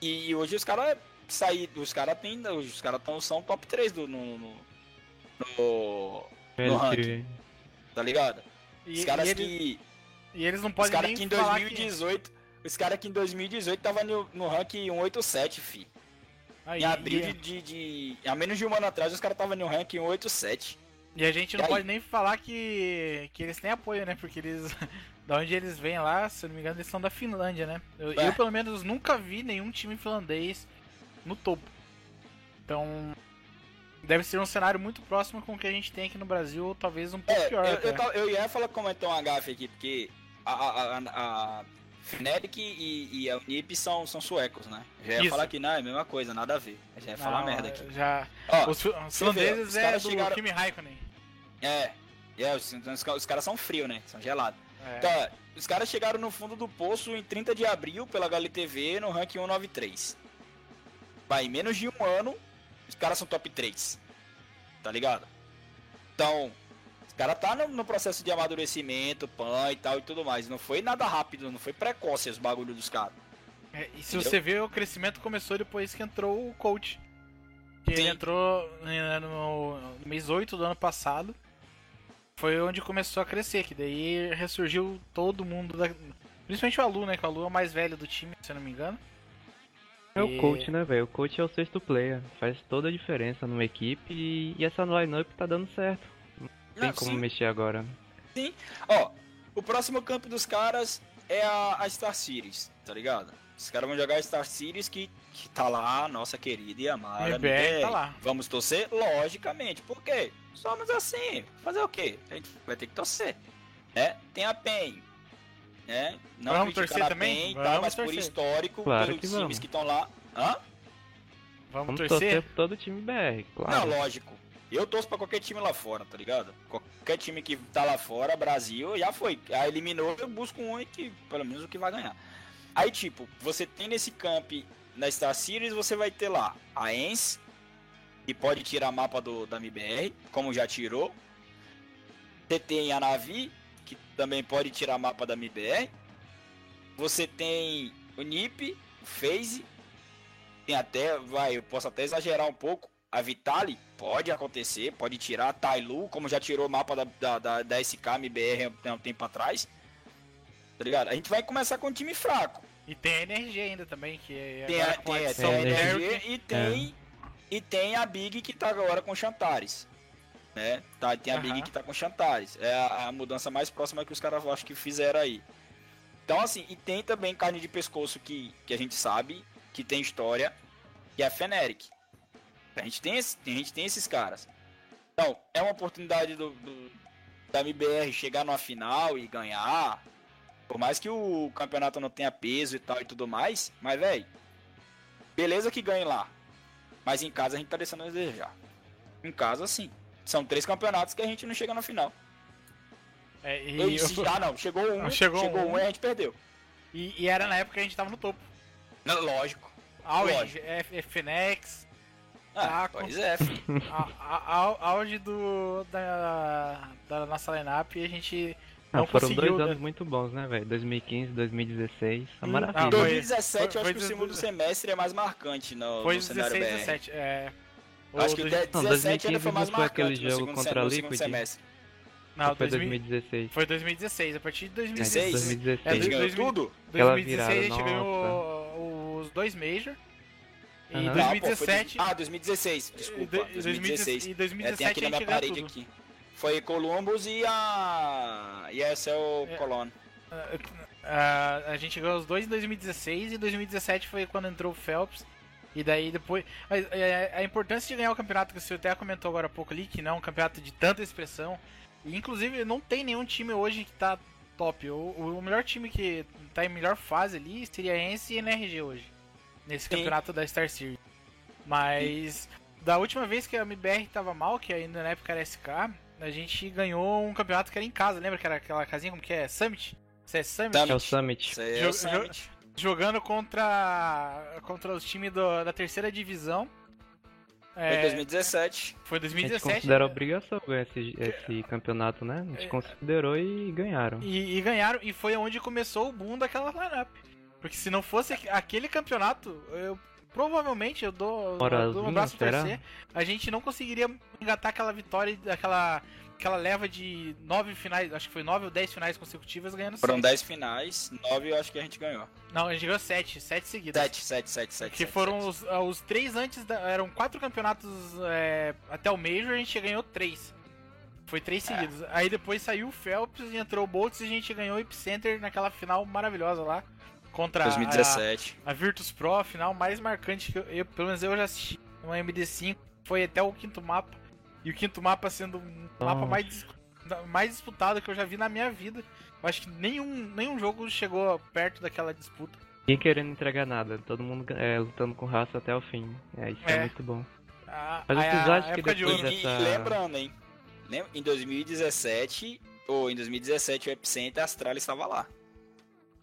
Speaker 1: E hoje os caras sair, os caras tem, os caras são top 3 do no, no, no-
Speaker 2: Ele
Speaker 1: ranking.
Speaker 2: que-
Speaker 3: E,
Speaker 1: tá ligado? Os caras
Speaker 3: e ele-
Speaker 1: que
Speaker 3: e eles não
Speaker 1: os
Speaker 3: podem
Speaker 1: caras
Speaker 3: nem
Speaker 1: que em
Speaker 3: falar
Speaker 1: 2018, os caras que em 2018 tava no, no rank 187, fi.
Speaker 3: Ah,
Speaker 1: Em abril
Speaker 3: e-
Speaker 1: de, de, há menos de um ano atrás os caras tava no rank 187.
Speaker 3: E a gente não
Speaker 1: E aí?
Speaker 3: pode nem falar que, que eles têm apoio, né? Porque eles. da onde eles vêm lá, se eu não me engano, eles são da Finlândia, né? Eu,
Speaker 1: É.
Speaker 3: eu, pelo menos, nunca vi nenhum time finlandês no topo. Então. Deve ser um cenário muito próximo com o que a gente tem aqui no Brasil, ou talvez um pouco
Speaker 1: É, eu,
Speaker 3: pior.
Speaker 1: eu, tava- eu ia falar comentar um gafe aqui, porque a, a, a, a Fnatic e, e a Unip são, são suecos, né? Já ia
Speaker 3: Isso.
Speaker 1: falar que não, é a mesma coisa, nada a ver. Já ia falar
Speaker 3: Não,
Speaker 1: merda aqui.
Speaker 3: Já.
Speaker 1: Ó,
Speaker 3: os os finlandeses é do
Speaker 1: chegaram-
Speaker 3: Kimi Raikkonen.
Speaker 1: é, é os, os, os caras são frios, né? São gelados.
Speaker 3: É.
Speaker 1: Tá, os caras chegaram no fundo do poço em 30 de abril pela HLTV no ranking 193. Vai, em menos de um ano, os caras são top 3. Tá ligado? Então, os caras tá no, no processo de amadurecimento, pan e tal e tudo mais. Não foi nada rápido, não foi precoce os bagulho dos caras.
Speaker 3: É, e se
Speaker 1: Entendeu?
Speaker 3: você vê, o crescimento começou depois que entrou o coach. Que ele entrou né, no, no mês 8 do ano passado. Foi onde começou a crescer, que daí ressurgiu todo mundo. Da... Principalmente o Alu, né? Que o Alu é o mais velho do time, se eu não me engano.
Speaker 2: É
Speaker 3: E-
Speaker 2: o coach, né, velho? O coach é o sexto player. Faz toda a diferença numa equipe e, e essa line-up tá dando certo. Tem
Speaker 1: Não,
Speaker 2: como
Speaker 1: sim.
Speaker 2: mexer agora.
Speaker 1: Ó, o próximo campo dos caras é a, a Star Series, tá ligado? Os caras vão jogar a Star Series que, que tá lá, nossa querida e amada.
Speaker 3: MBR
Speaker 1: MBR.
Speaker 3: tá lá.
Speaker 1: Vamos torcer? Logicamente. Por quê? Somos assim. Fazer o quê? A gente vai ter que torcer. Né? Tem a PEN. Né? Não
Speaker 3: Vamos torcer
Speaker 1: a
Speaker 3: também?
Speaker 1: PEN, tá?
Speaker 3: Vamos
Speaker 1: mas por
Speaker 3: torcer.
Speaker 1: histórico,
Speaker 2: Claro
Speaker 1: pelos
Speaker 2: que
Speaker 1: times
Speaker 2: vamos.
Speaker 1: que estão lá. Hã?
Speaker 3: Vamos,
Speaker 2: Vamos
Speaker 3: torcer?
Speaker 2: torcer por todo o time BR, claro.
Speaker 1: Não, lógico. Eu torço pra qualquer time lá fora, tá ligado? Qualquer time que tá lá fora, Brasil, já foi. Aí eliminou, eu busco um e que, pelo menos, o que vai ganhar. Aí, tipo, você tem nesse camp, na Star Series, você vai ter lá a ENS, que pode tirar mapa do, da MBR, como já tirou. Você tem a Navi, que também pode tirar mapa da MBR. Você tem o NiP, o FaZe, tem até, vai, eu posso até exagerar um pouco. A Vitali pode acontecer, pode tirar. A Tailu, como já tirou o mapa da, da, da, da SK MBR há um tempo atrás. Tá ligado? A gente vai começar com um time fraco.
Speaker 3: E tem a NRG ainda também, que é
Speaker 1: Tem a,
Speaker 3: com
Speaker 1: tem, a-
Speaker 3: adição
Speaker 1: tem a
Speaker 2: NRG.
Speaker 1: NRG e tem, e tem a Big que tá agora com Chantares. Né? Tá, tem a Big
Speaker 3: Aham.
Speaker 1: que tá com Chantares. É a, a mudança mais próxima que os caras acho que fizeram aí. Então, assim, e tem também carne de pescoço que, que a gente sabe, que tem história, que é a Feneric. A gente tem, esse, a gente tem esses caras. Então, é uma oportunidade do, do- da MBR chegar numa final e ganhar. Por mais que o campeonato não tenha peso e tal e tudo mais, mas, velho, beleza que ganhe lá. Mas em casa a gente tá deixando a desejar. Em casa, sim. São três campeonatos que a gente não chega na final.
Speaker 3: É, e,
Speaker 1: Eu disse, ah, não, chegou um,
Speaker 3: Chegou
Speaker 1: chegou,
Speaker 3: um.
Speaker 1: um. e a gente perdeu.
Speaker 3: e- e era na época que a gente tava no topo.
Speaker 1: Não, lógico.
Speaker 3: Auge,
Speaker 1: Lógico.
Speaker 3: F- Fnex,
Speaker 1: Ah, pois é, filho.
Speaker 3: a- a- au- auge do, da, da nossa lineup e a gente não
Speaker 2: Ah, foram
Speaker 3: conseguiu.
Speaker 2: dois
Speaker 3: né?
Speaker 2: anos muito bons, né, velho? 2015, 2016. Uma
Speaker 3: Hum,
Speaker 2: maravilha.
Speaker 3: ah, foi-
Speaker 1: 2017,
Speaker 3: foi-
Speaker 1: eu acho
Speaker 3: foi
Speaker 1: que o
Speaker 3: do-
Speaker 1: segundo semestre é mais marcante no,
Speaker 3: Foi
Speaker 1: no cenário
Speaker 3: 16
Speaker 1: BR.
Speaker 3: 17. É,
Speaker 1: Acho que o
Speaker 3: do-
Speaker 1: 17
Speaker 2: Não,
Speaker 1: ainda
Speaker 2: 2015
Speaker 1: foi mais
Speaker 2: foi aquele
Speaker 1: marcante no
Speaker 2: jogo
Speaker 1: segundo,
Speaker 2: contra a Liquid?
Speaker 1: semestre.
Speaker 3: Não,
Speaker 2: foi
Speaker 3: 2000
Speaker 2: 2016.
Speaker 3: foi 2016. A partir de
Speaker 1: 16?
Speaker 3: 2016.
Speaker 2: 2016.
Speaker 1: A gente
Speaker 3: É,
Speaker 1: ganhou
Speaker 3: 2000
Speaker 1: tudo?
Speaker 2: Aquela
Speaker 3: 2016 a gente ganhou os dois Major. E.
Speaker 1: Não, pô, foi
Speaker 3: 2017.
Speaker 1: de- Ah, 2016, desculpa.
Speaker 3: e do- e
Speaker 1: 2016.
Speaker 3: E
Speaker 1: É,
Speaker 3: 2017
Speaker 1: tem aqui na
Speaker 3: a
Speaker 1: minha parede
Speaker 3: tudo.
Speaker 1: aqui. Foi Columbus e a. E a SL
Speaker 3: É.
Speaker 1: Colon.
Speaker 3: Ah, a gente ganhou os dois em 2016 e 2017 foi quando entrou o Phelps. E daí depois. Mas, é, a importância de ganhar o campeonato que você até comentou agora há pouco ali, que não é um campeonato de tanta expressão. E inclusive não tem nenhum time hoje que tá top. O, o melhor time que tá em melhor fase ali seria a Ence e a NRG hoje. Nesse
Speaker 1: Sim.
Speaker 3: campeonato da Star Series. Mas da última vez que a MBR tava mal, que ainda na época era SK, a gente ganhou um campeonato que era em casa, lembra que era aquela casinha como que é? Summit? Isso é Summit?
Speaker 1: Summit.
Speaker 2: É o Summit.
Speaker 1: Isso aí é o Summit.
Speaker 3: Jogando contra contra os times do- da terceira divisão.
Speaker 1: Foi
Speaker 3: É,
Speaker 1: 2017.
Speaker 3: foi
Speaker 2: A gente
Speaker 3: 2017.
Speaker 2: considera obrigação ganhar esse, esse campeonato, né? A gente
Speaker 3: É.
Speaker 2: considerou e ganharam.
Speaker 3: E, e ganharam, e foi onde começou o boom daquela lineup. Porque se não fosse aquele campeonato, eu provavelmente eu dou, eu dou um braço a
Speaker 2: será?
Speaker 3: torcer, a gente não conseguiria engatar aquela vitória, aquela, aquela leva de nove finais, acho que foi nove ou dez finais consecutivas ganhando
Speaker 1: Foram
Speaker 3: sete.
Speaker 1: 10 finais, 9 eu acho que a gente ganhou.
Speaker 3: Não, a gente ganhou sete, sete seguidas.
Speaker 1: 7, 7, 7, 7.
Speaker 3: Que foram os, ah, os três antes da. Eram quatro campeonatos é, até o Major, a gente ganhou três. Foi três
Speaker 1: É.
Speaker 3: seguidos. Aí depois saiu o Phelps e entrou o Boltz e a gente ganhou o Epicenter naquela final maravilhosa lá. Contra a-
Speaker 1: 2017.
Speaker 3: A, Virtus Pro, a final mais marcante que eu, eu- pelo menos eu já assisti no MD5. Foi até o quinto mapa. E o quinto mapa sendo um mapa mais, mais disputado que eu já vi na minha vida. Eu acho que nenhum, nenhum jogo chegou perto daquela disputa.
Speaker 2: Ninguém querendo entregar nada, todo mundo é, lutando com raça até o fim. É, isso é,
Speaker 3: É.
Speaker 2: muito bom.
Speaker 3: A,
Speaker 2: Mas
Speaker 3: a-
Speaker 2: vocês
Speaker 3: a
Speaker 2: acham que
Speaker 3: época de
Speaker 2: depois
Speaker 3: ouro.
Speaker 1: E, e
Speaker 2: dessa-
Speaker 1: lembrando, hein? Em 2017, ou em 2017, o Epicenter, a Astralis estava lá.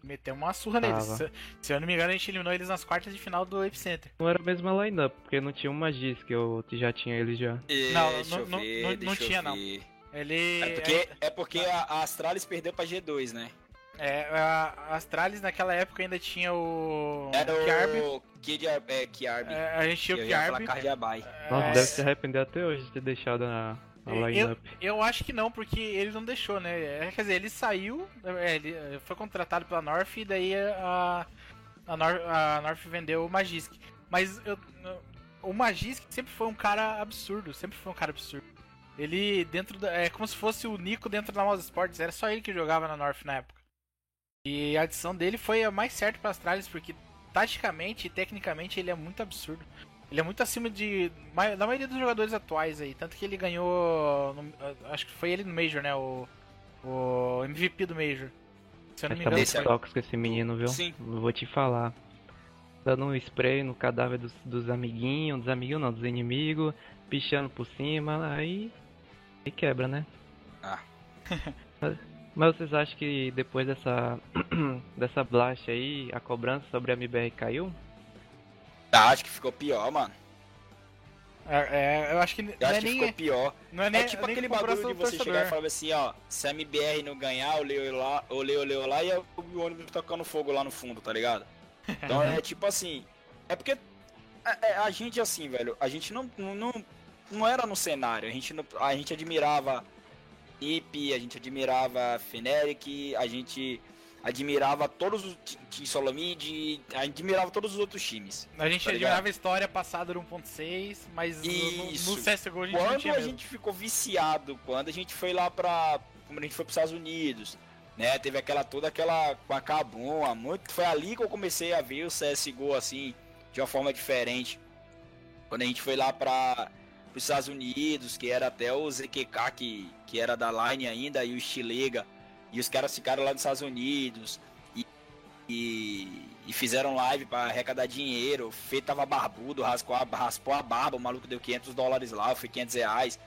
Speaker 3: Meteu uma surra neles.
Speaker 2: Tava.
Speaker 3: Se, se eu não me engano, a gente eliminou eles nas quartas de final do Epicenter.
Speaker 2: Não era a mesma lineup, porque não tinha uma Giz que eu já tinha eles já.
Speaker 3: Não,
Speaker 1: Deixa
Speaker 3: não-
Speaker 1: eu
Speaker 3: não-
Speaker 1: ver,
Speaker 3: não- não tinha, não. Ele.
Speaker 1: É porque, é porque a, a Astralis perdeu pra G2, né?
Speaker 3: É, a Astralis naquela época ainda tinha o.
Speaker 1: Era o Kid é, Kiarbi.
Speaker 3: É, a gente tinha
Speaker 1: eu
Speaker 3: o
Speaker 1: ia falar
Speaker 3: Kiarbi.
Speaker 1: Cardiabai.
Speaker 2: Nossa,
Speaker 3: É,
Speaker 2: deve se arrepender até hoje de ter deixado a, a
Speaker 3: Eu-
Speaker 2: lineup.
Speaker 3: Eu acho que não, porque ele não deixou, né? É, Quer dizer, ele saiu, é, ele é, foi contratado pela North e daí a, a, Nor- a North vendeu o Magisk. Mas eu- o Magisk sempre foi um cara absurdo, sempre foi um cara absurdo. Ele dentro da. É como se fosse o Nico dentro da Mouse Sports, era só ele que jogava na North na época. E a adição dele foi a mais certa para Astralis, porque taticamente e tecnicamente ele é muito absurdo. Ele é muito acima de da maioria dos jogadores atuais aí. Tanto que ele ganhou. No, acho que foi ele no Major, né? O, o MVP do Major.
Speaker 2: Se eu não me engano. Esse tóxico esse menino, viu?
Speaker 1: Sim.
Speaker 2: Vou te falar. Dando um spray no cadáver dos, dos amiguinhos, dos amiguinhos não, dos inimigos, pichando por cima, aí. Aí quebra, né?
Speaker 1: Ah.
Speaker 2: mas, mas vocês acham que depois dessa. dessa blast aí, a cobrança sobre a MBR caiu?
Speaker 1: Ah, acho que ficou pior, mano.
Speaker 3: É, é, eu acho que.
Speaker 1: Eu acho é que nem, ficou pior.
Speaker 3: Não é, nem,
Speaker 1: é tipo aquele bagulho de você chegar e falar assim, ó, se a MBR não ganhar, eu leio lá, eu leio lá e o ônibus tocando fogo lá no fundo, tá ligado? Então é tipo assim. É porque a, é, é, a gente assim, velho, a gente não, não, não era no cenário, a gente, não, a gente admirava IP, a gente admirava Feneric, a gente admirava todos os Solomid, admirava todos os outros times.
Speaker 3: A gente tá admirava a história passada do 1.6, mas
Speaker 1: Isso.
Speaker 3: no, no CSGO a gente
Speaker 1: quando a gente ficou viciado, quando a gente foi lá pra. Quando a gente foi pros Estados Unidos, né? Teve aquela toda aquela com a Cabum, muito. Foi ali que eu comecei a ver o CSGO assim, de uma forma diferente. Quando a gente foi lá para os Estados Unidos, que era até o ZQK que, que era da Line ainda, e o Stilega e os caras ficaram lá nos Estados Unidos e, e, e fizeram live para arrecadar dinheiro. O Fê tava barbudo, raspou a, raspou a barba, o maluco deu 500 dólares lá, foi 500 reais.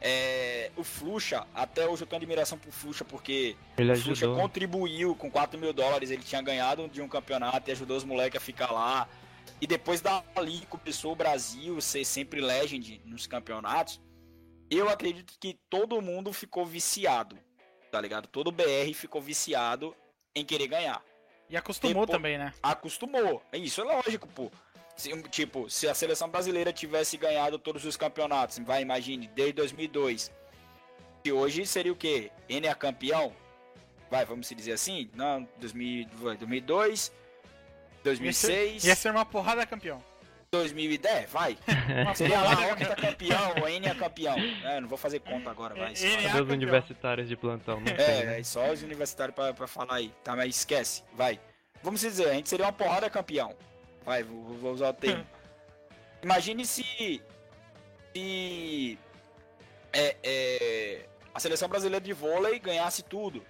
Speaker 1: É, o Fluxa, até hoje eu tenho admiração pro Fluxa, porque
Speaker 2: ele
Speaker 1: o Fluxa contribuiu com 4 mil dólares, ele tinha ganhado de um campeonato e ajudou os moleques a ficar lá. E depois dali começou o Brasil ser sempre legend nos campeonatos. Eu acredito que todo mundo ficou viciado tá ligado? Todo BR ficou viciado em querer ganhar.
Speaker 3: E acostumou também, né?
Speaker 1: Acostumou. Isso é lógico, pô. Se, tipo, se a seleção brasileira tivesse ganhado todos os campeonatos, vai, imagine, desde 2002. E hoje seria o quê? N é campeão? Vai, vamos se dizer assim? Não, 2000, 2002, 2006.
Speaker 3: Ia ser, ia ser uma porrada campeão.
Speaker 1: 2010, vai. Seria lá Octa campeão, o N é campeão. É, não vou fazer conta agora, vai.
Speaker 2: Cadê os universitários de plantão? Não
Speaker 1: é, né? é, só os universitários pra, pra falar aí. Tá, mas esquece, vai. Vamos dizer, a gente seria uma porrada campeão. Vai, vou, vou usar o termo. Imagine se. Se. É, é, a seleção brasileira de vôlei ganhasse tudo.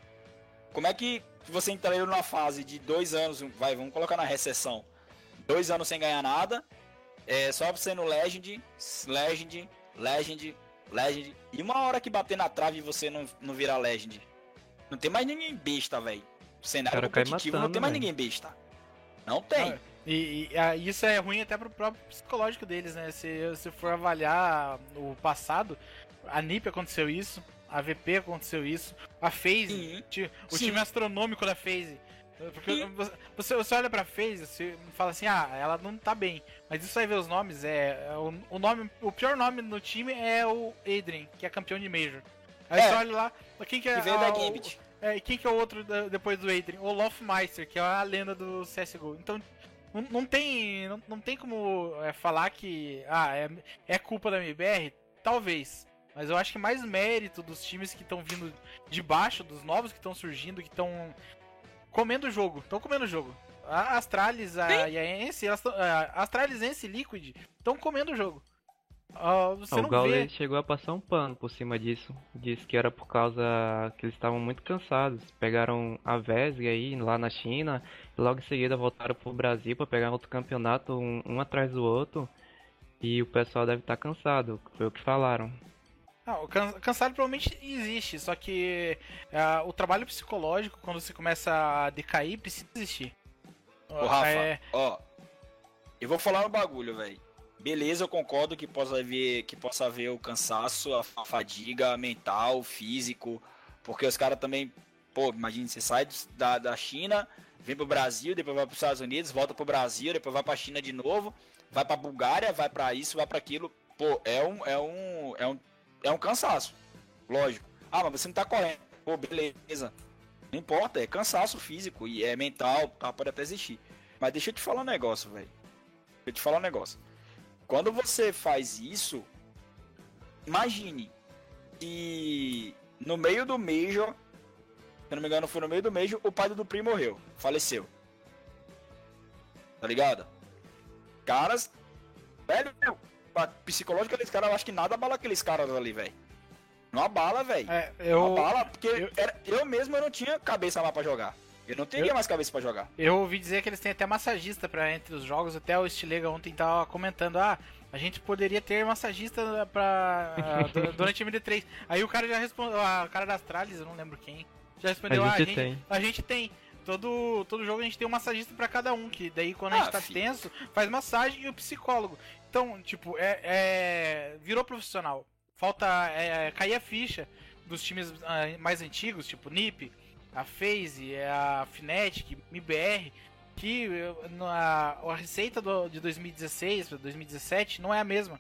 Speaker 1: Como é que você entraria numa fase de dois anos, vai, vamos colocar na recessão. Dois anos sem ganhar nada, é, só sendo Legend, Legend, Legend, Legend. E uma hora que bater na trave você não, não virar Legend. Não tem mais ninguém besta, velho. Cenário Cara, competitivo matando, não tem mais véio. ninguém besta. Não tem. Ah,
Speaker 3: e, e ah, isso é ruim até pro próprio psicológico deles, né? Se, se for avaliar o passado, a NiP aconteceu isso, a VP aconteceu isso, a FaZe, o Sim. time astronômico da FaZe porque você, você olha pra FaZe você fala assim, ah, ela não tá bem. Mas isso aí ver os nomes, é. é o, o, nome, o pior nome no time é o Adrian, que é campeão de Major. Aí é. você olha lá, quem que é.
Speaker 1: Que veio da Gambit.
Speaker 3: É, quem que é o outro depois do Adrian? O Lofmeister, que é a lenda do CSGO. Então, não, não tem. Não, não tem como é, falar que. Ah, é, é culpa da MBR? Talvez. Mas eu acho que mais mérito dos times que estão vindo de baixo, dos novos que estão surgindo, que estão comendo o jogo. Estão comendo o jogo. A Astralis a, e a Ence, a Astralis Ence Liquid estão comendo o jogo. Uh, você
Speaker 2: o Gaules chegou a passar um pano por cima disso. Disse que era por causa que eles estavam muito cansados. Pegaram a Vesga aí lá na China e logo em seguida voltaram pro Brasil para pegar outro campeonato, um, um, atrás do outro. E o pessoal deve estar tá cansado, foi o que falaram.
Speaker 3: Ah, o cansado provavelmente existe, só que uh, o trabalho psicológico, quando você começa a decair, precisa existir.
Speaker 1: Ô, Rafa, é... ó, eu vou falar um bagulho, velho. Beleza, eu concordo que possa haver, que possa haver o cansaço, a fadiga mental, físico, porque os caras também, pô, imagina, você sai da, da China, vem pro Brasil, depois vai pros Estados Unidos, volta pro Brasil, depois vai pra China de novo, vai pra Bulgária, vai para isso, vai para aquilo. Pô, é um, é um, é um é um cansaço. Lógico. Ah, mas você não tá correndo. Pô, beleza. Não importa, é cansaço físico e é mental, tá? Pode até existir. Mas deixa eu te falar um negócio, velho. Deixa eu te falar um negócio. Quando você faz isso, imagine que no meio do Major, Se não me engano, foi no meio do mês, o pai do Dupri morreu. Faleceu. Tá ligado? Caras. Velho, psicológico aqueles caras, eu acho que nada abala aqueles caras ali, velho. Não abala, velho.
Speaker 3: É, eu.
Speaker 1: Não abala, porque eu... Era, eu mesmo eu não tinha cabeça lá pra jogar. Eu não teria eu, mais cabeça para jogar.
Speaker 3: Eu ouvi dizer que eles têm até massagista para entre os jogos. Até o Stilega ontem tava comentando: ah, a gente poderia ter massagista pra, uh, durante a MD3. Aí o cara já respondeu: ah, o cara das tralhas, eu não lembro quem. Já respondeu:
Speaker 2: a
Speaker 3: ah,
Speaker 2: gente,
Speaker 3: a
Speaker 2: tem.
Speaker 3: gente, a gente tem. Todo, todo jogo a gente tem um massagista para cada um, que daí quando a gente ah, tá filho. tenso, faz massagem e o psicólogo. Então, tipo, é, é virou profissional. Falta é, cair a ficha dos times uh, mais antigos, tipo NiP, a FaZe, é a Fnatic, MIBR, que a, a receita do, de 2016 para 2017 não é a mesma.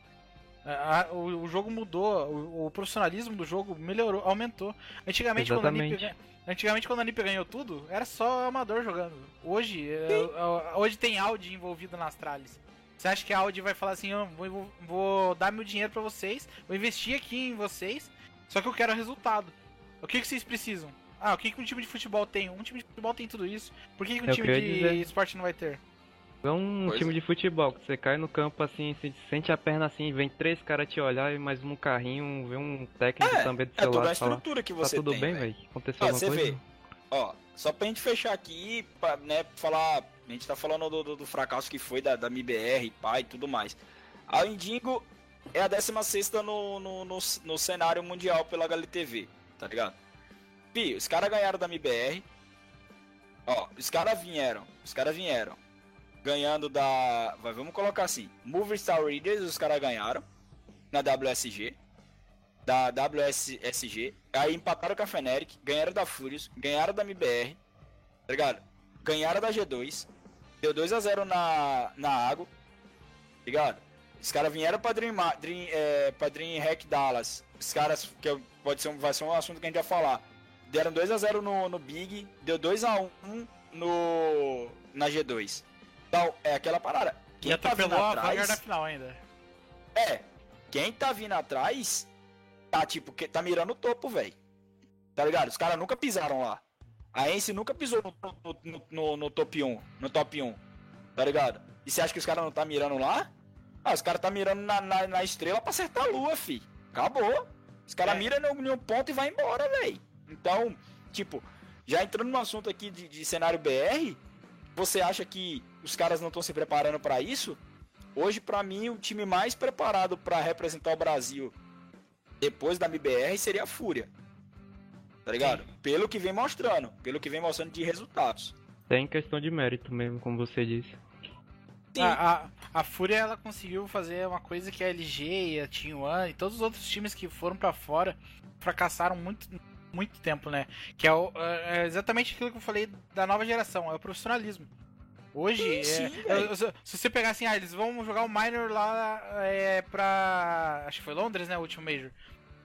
Speaker 3: A, o, o, jogo mudou, o, o, profissionalismo do jogo melhorou, aumentou. Antigamente quando, a NiP, antigamente, quando a NiP ganhou tudo, era só amador jogando. Hoje, é, é, hoje tem Audi envolvido nas tralhas. Você acha que a Audi vai falar assim: oh, vou, vou, dar meu dinheiro para vocês, vou investir aqui em vocês, só que eu quero resultado. O que, que vocês precisam? Ah, o que, que um time de futebol tem? Um time de futebol tem tudo isso. Por que, que um
Speaker 2: eu
Speaker 3: time de
Speaker 2: dizer.
Speaker 3: esporte não vai ter?
Speaker 2: É um pois time é. de futebol, que você cai no campo assim, você sente a perna assim, vem três caras te olhar e mais um carrinho, vem um técnico
Speaker 1: é,
Speaker 2: também do
Speaker 1: é seu lado. É toda a estrutura que você
Speaker 2: tá tudo
Speaker 1: tem,
Speaker 2: bem, velho? Aconteceu ah, alguma
Speaker 1: você
Speaker 2: coisa?
Speaker 1: Vê. Ó, só pra gente fechar aqui, pra, né, falar. A gente tá falando do, do, do fracasso que foi da, da MBR, pai e tudo mais. A Indigo é a 16 no, no, no, no cenário mundial pela HLTV, tá ligado? Pi, os caras ganharam da MBR. Ó, os caras vieram. Os caras vieram. Ganhando da. Vamos colocar assim. Movie Star Raiders, os caras ganharam. Na WSG. Da WSG. Aí empataram com a Feneric. Ganharam da Furious. Ganharam da MBR. Tá ligado? Ganharam da G2. Deu 2x0 na, na água. Tá ligado? Os caras vieram pra Dream, Dream, é, pra Dream Hack Dallas. Os caras, que pode ser, vai ser um assunto que a gente vai falar Deram 2x0 no, no Big, deu 2x1 no, na G2. Então, é aquela parada.
Speaker 3: Quem e tá vindo atrás, na final ainda.
Speaker 1: É, quem tá vindo atrás tá tipo, tá mirando o topo, velho. Tá ligado? Os caras nunca pisaram lá. A Ence nunca pisou no, no, no, no, top 1, no top 1. Tá ligado? E você acha que os caras não tá mirando lá? Ah, os caras tá mirando na, na, na, estrela pra acertar a lua, fi. Acabou. Os caras é. miram em um ponto e vai embora, velho. Então, tipo, já entrando no assunto aqui de, de cenário BR, você acha que os caras não estão se preparando para isso? Hoje, para mim, o time mais preparado para representar o Brasil depois da MBR seria a Fúria. Tá ligado? Sim. Pelo que vem mostrando, pelo que vem mostrando de resultados.
Speaker 2: Tem questão de mérito mesmo, como você disse.
Speaker 3: A, a, a, Fúria ela conseguiu fazer uma coisa que a LG e a Team One e todos os outros times que foram para fora fracassaram muito muito tempo, né? Que é, o, é, é, exatamente aquilo que eu falei da nova geração, é o profissionalismo. Hoje, sim, é, sim, se você pegar assim, ah, eles vão jogar o Minor lá é, pra. Acho que foi Londres, né? O último Major.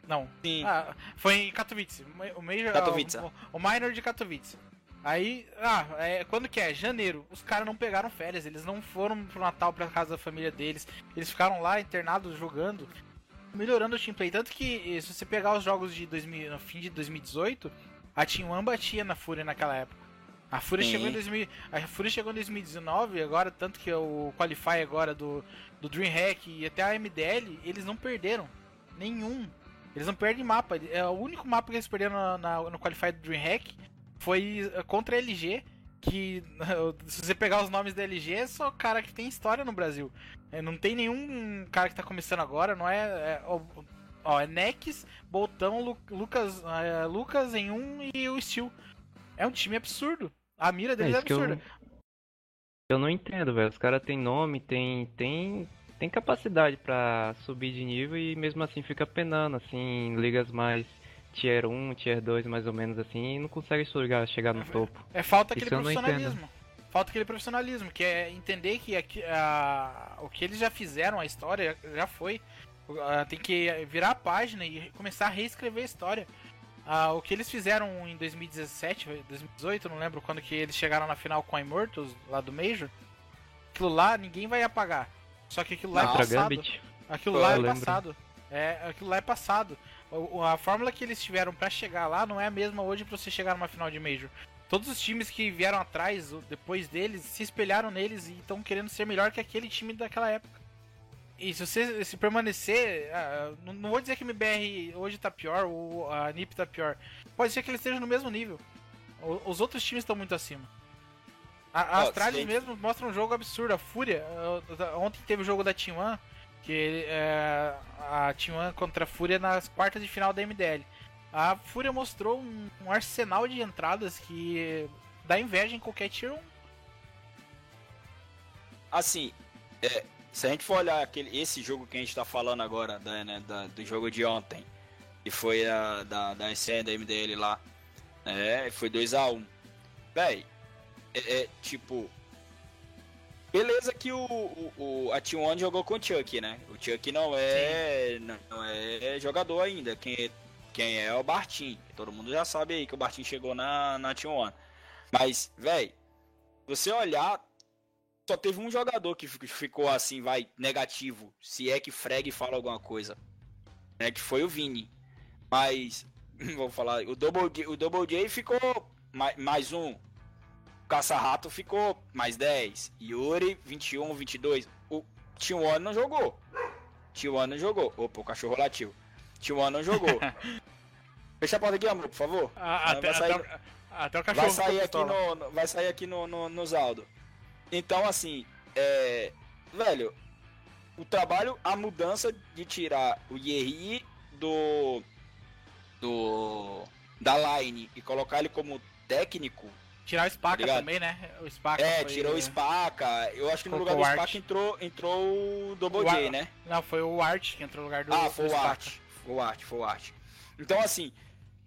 Speaker 3: Não.
Speaker 1: Sim.
Speaker 3: Ah, foi em Katowice. O Major.
Speaker 1: Katowice.
Speaker 3: O, o Minor de Katowice. Aí, ah, é, quando que é? Janeiro. Os caras não pegaram férias, eles não foram pro Natal pra casa da família deles. Eles ficaram lá internados jogando melhorando o teamplay. Tanto que, se você pegar os jogos de 2000, no fim de 2018, a Team One batia na Fúria naquela época. A Fúria, chegou em 2000, a Fúria chegou em 2019, agora, tanto que o Qualify agora do, do DreamHack e até a MDL, eles não perderam. Nenhum. Eles não perdem mapa. É o único mapa que eles perderam na, na, no Qualify do DreamHack foi contra a LG que se você pegar os nomes da LG, é só cara que tem história no Brasil. É, não tem nenhum cara que tá começando agora, não é. é ó, é Nex, Boltão, Lu, Lucas, é, Lucas em um e o Steel. É um time absurdo. A mira deles é, é absurda.
Speaker 2: Eu, eu, não entendo, velho. Os caras têm nome, tem, tem, tem capacidade para subir de nível e mesmo assim fica penando, assim, em ligas mais tier 1, tier 2, mais ou menos assim, e não consegue chegar, chegar no topo.
Speaker 3: É falta aquele Isso profissionalismo. Falta aquele profissionalismo, que é entender que a, a, o que eles já fizeram, a história já foi. tem que virar a página e começar a reescrever a história. o que eles fizeram em 2017, 2018, não lembro quando que eles chegaram na final com a Immortals, lá do Major. Aquilo lá ninguém vai apagar. Só que aquilo lá é passado. Aquilo lá é passado. É, aquilo lá é passado. A fórmula que eles tiveram para chegar lá não é a mesma hoje para você chegar numa final de Major. Todos os times que vieram atrás, depois deles, se espelharam neles e estão querendo ser melhor que aquele time daquela época. E se você se permanecer. Ah, não vou dizer que o MBR hoje tá pior, ou a NIP tá pior. Pode ser que eles estejam no mesmo nível. Os outros times estão muito acima. A, a Astralis mesmo mostra um jogo absurdo. A Fúria. Ontem teve o jogo da T1, que é, a T1 contra a Fúria nas quartas de final da MDL. A Fúria mostrou um, um arsenal de entradas que dá inveja em qualquer tier 1.
Speaker 1: Assim, é, se a gente for olhar aquele, esse jogo que a gente tá falando agora, da, né, da, do jogo de ontem, que foi a, da, da SN, da MDL lá, é, foi 2x1. Um. Véi, é, é, tipo. Beleza que o, o, o a T1 jogou com o Chuck, né? O Chuck não é. Não, não é jogador ainda. Quem, quem é, é o Bartim. Todo mundo já sabe aí que o Bartim chegou na, na T1. Mas, velho, você olhar, só teve um jogador que ficou assim, vai, negativo. Se é que Freg fala alguma coisa. Né, que foi o Vini. Mas, vou falar, o Double J, o Double J ficou mais, mais um. Caça-Rato ficou mais 10. Yuri, 21, 22. O T1 não jogou. T1 não jogou. Opa, o cachorro latiu. T1 não jogou. Fecha a porta aqui, amor, por favor.
Speaker 3: Ah, até, sair... até, até, o cachorro
Speaker 1: vai sair aqui no, Vai sair aqui no, no, no Zaldo. Então, assim, é... Velho, o trabalho, a mudança de tirar o Yerri do... Do... Da line e colocar ele como técnico
Speaker 3: Tirar o Spaca tá também, né? O Spaca
Speaker 1: é, foi... tirou o Spaca. Eu acho que no lugar do Spaca entrou, entrou o Double o J, Ar... né?
Speaker 3: Não, foi o Art que entrou no lugar do
Speaker 1: Ah, foi do o Art. Foi o Art, foi o Art. Então, assim,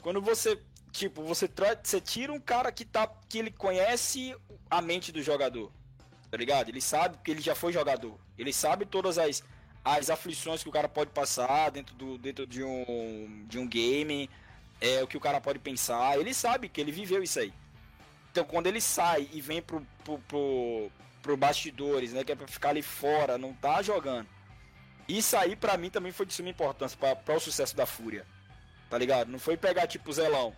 Speaker 1: quando você, tipo, você, tra... você tira um cara que, tá, que ele conhece a mente do jogador, tá ligado? Ele sabe que ele já foi jogador. Ele sabe todas as, as aflições que o cara pode passar dentro, do, dentro de, um, de um game, é, o que o cara pode pensar. Ele sabe que ele viveu isso aí. Então quando ele sai e vem pro, pro, pro, pro bastidores, né? Que é pra ficar ali fora, não tá jogando. Isso aí pra mim também foi de suma importância para o sucesso da Fúria. Tá ligado? Não foi pegar tipo o Zelão.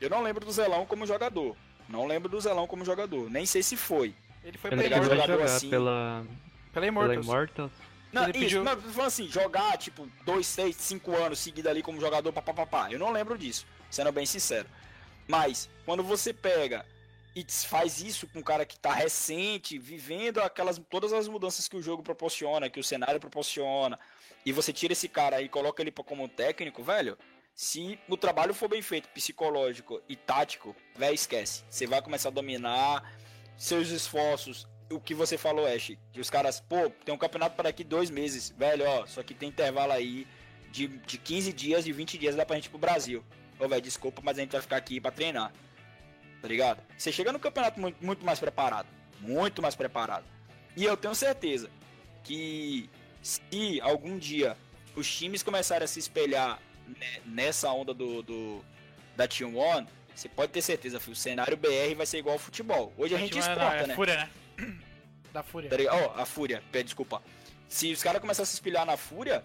Speaker 1: Eu não lembro do Zelão como jogador. Não lembro do Zelão como jogador. Nem sei se foi.
Speaker 2: Ele foi ele pegar jogador assim. Pela,
Speaker 3: pela Immortals.
Speaker 2: Pela Immortals.
Speaker 1: Não, ele isso, pediu... não, falando assim, jogar tipo 2, 6, 5 anos seguido ali como jogador, papapá. Eu não lembro disso, sendo bem sincero. Mas, quando você pega e faz isso com um cara que está recente, vivendo aquelas todas as mudanças que o jogo proporciona, que o cenário proporciona, e você tira esse cara e coloca ele como técnico, velho, se o trabalho for bem feito, psicológico e tático, velho, esquece. Você vai começar a dominar seus esforços. O que você falou, Ash, que os caras, pô, tem um campeonato para daqui dois meses, velho, ó, só que tem intervalo aí de, de 15 dias e 20 dias dá pra gente ir pro Brasil. Ô, velho, desculpa, mas a gente vai ficar aqui para treinar tá ligado? Você chega no campeonato muito, muito mais preparado, muito mais preparado. E eu tenho certeza que se algum dia os times começarem a se espelhar nessa onda do, do da Team One, você pode ter certeza, que o cenário BR vai ser igual ao futebol. Hoje a, a gente exporta, não, é
Speaker 3: né? Fúria, né? Da Fúria. Tá
Speaker 1: oh, a Fúria, pede desculpa. Se os caras começarem a se espelhar na Fúria,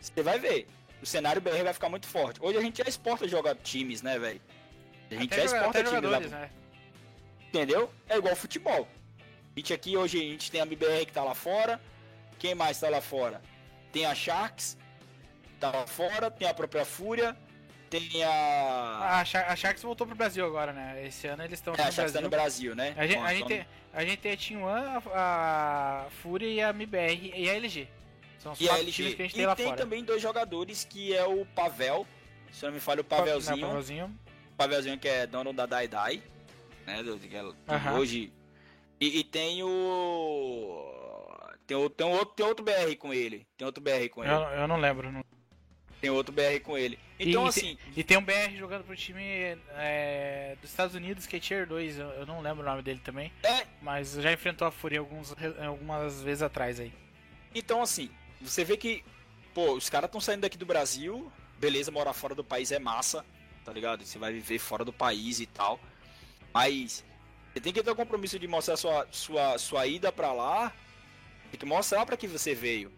Speaker 1: você vai ver. O cenário BR vai ficar muito forte. Hoje a gente já exporta jogar times, né, velho? A gente até já exporta time lá. Né? Entendeu? É igual futebol. A gente aqui hoje a gente tem a MBR que tá lá fora. Quem mais tá lá fora? Tem a Sharks, tá lá fora, tem a própria Fúria, tem a.
Speaker 3: A, Sharks voltou pro Brasil agora, né? Esse ano eles estão
Speaker 1: é, no a Sharks Brasil. tá no Brasil, né?
Speaker 3: A gente, a gente, tem, a gente tem a Team One, a, a Fúria e a MBR e a LG.
Speaker 1: São os e quatro times que a gente tem e lá tem fora. também dois jogadores que é o Pavel, se não me falha o Pavelzinho. Não,
Speaker 3: Pavelzinho.
Speaker 1: Pavelzinho que é dono da Dai Dai, né? Do, que uhum. hoje. E, e, tem o. Tem, o, tem, outro, tem outro BR com ele. Tem outro BR com ele.
Speaker 3: Eu, eu não lembro. Não...
Speaker 1: Tem outro BR com ele. Então,
Speaker 3: e,
Speaker 1: assim.
Speaker 3: E tem um BR jogando pro time é, dos Estados Unidos, que é Tier 2. Eu, eu, não lembro o nome dele também.
Speaker 1: É.
Speaker 3: Mas já enfrentou a Fúria alguns, algumas vezes atrás aí.
Speaker 1: Então, assim, você vê que. Pô, os caras estão saindo daqui do Brasil. Beleza, morar fora do país é massa tá ligado? Você vai viver fora do país e tal. Mas você tem que ter o compromisso de mostrar sua, sua, sua ida para lá. Tem que mostrar para que você veio.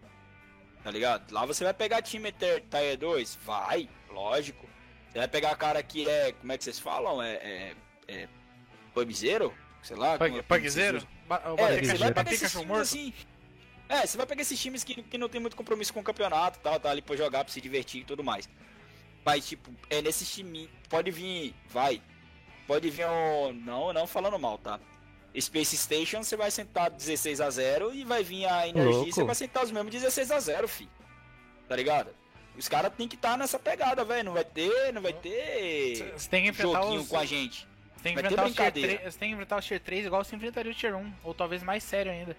Speaker 1: Tá ligado? Lá você vai pegar time Tier 2? Vai, lógico. Você vai pegar cara que é. Como é que vocês falam? É. é, é Pubzeiro? Sei lá.
Speaker 3: Pug, Pugzeiro?
Speaker 1: É, você vai pegar esses times assim. É, você vai pegar esses times que, que não tem muito compromisso com o campeonato tal, tá ali pra jogar, pra se divertir e tudo mais. Mas, tipo, é nesses times. Pode vir. Vai. Pode vir um. Não, não falando mal, tá? Space Station você vai sentar 16 a 0 e vai vir a Energia você vai sentar os mesmos 16 a 0 fi. Tá ligado? Os caras tem que estar tá nessa pegada, velho. Não vai ter, não vai ter
Speaker 3: você tem que enfrentar
Speaker 1: joguinho
Speaker 3: os...
Speaker 1: com a gente.
Speaker 3: Você tem que enfrentar o Tier 3, você tem que enfrentar o Tier 3 igual você enfrentaria o Tier 1, ou talvez mais sério ainda.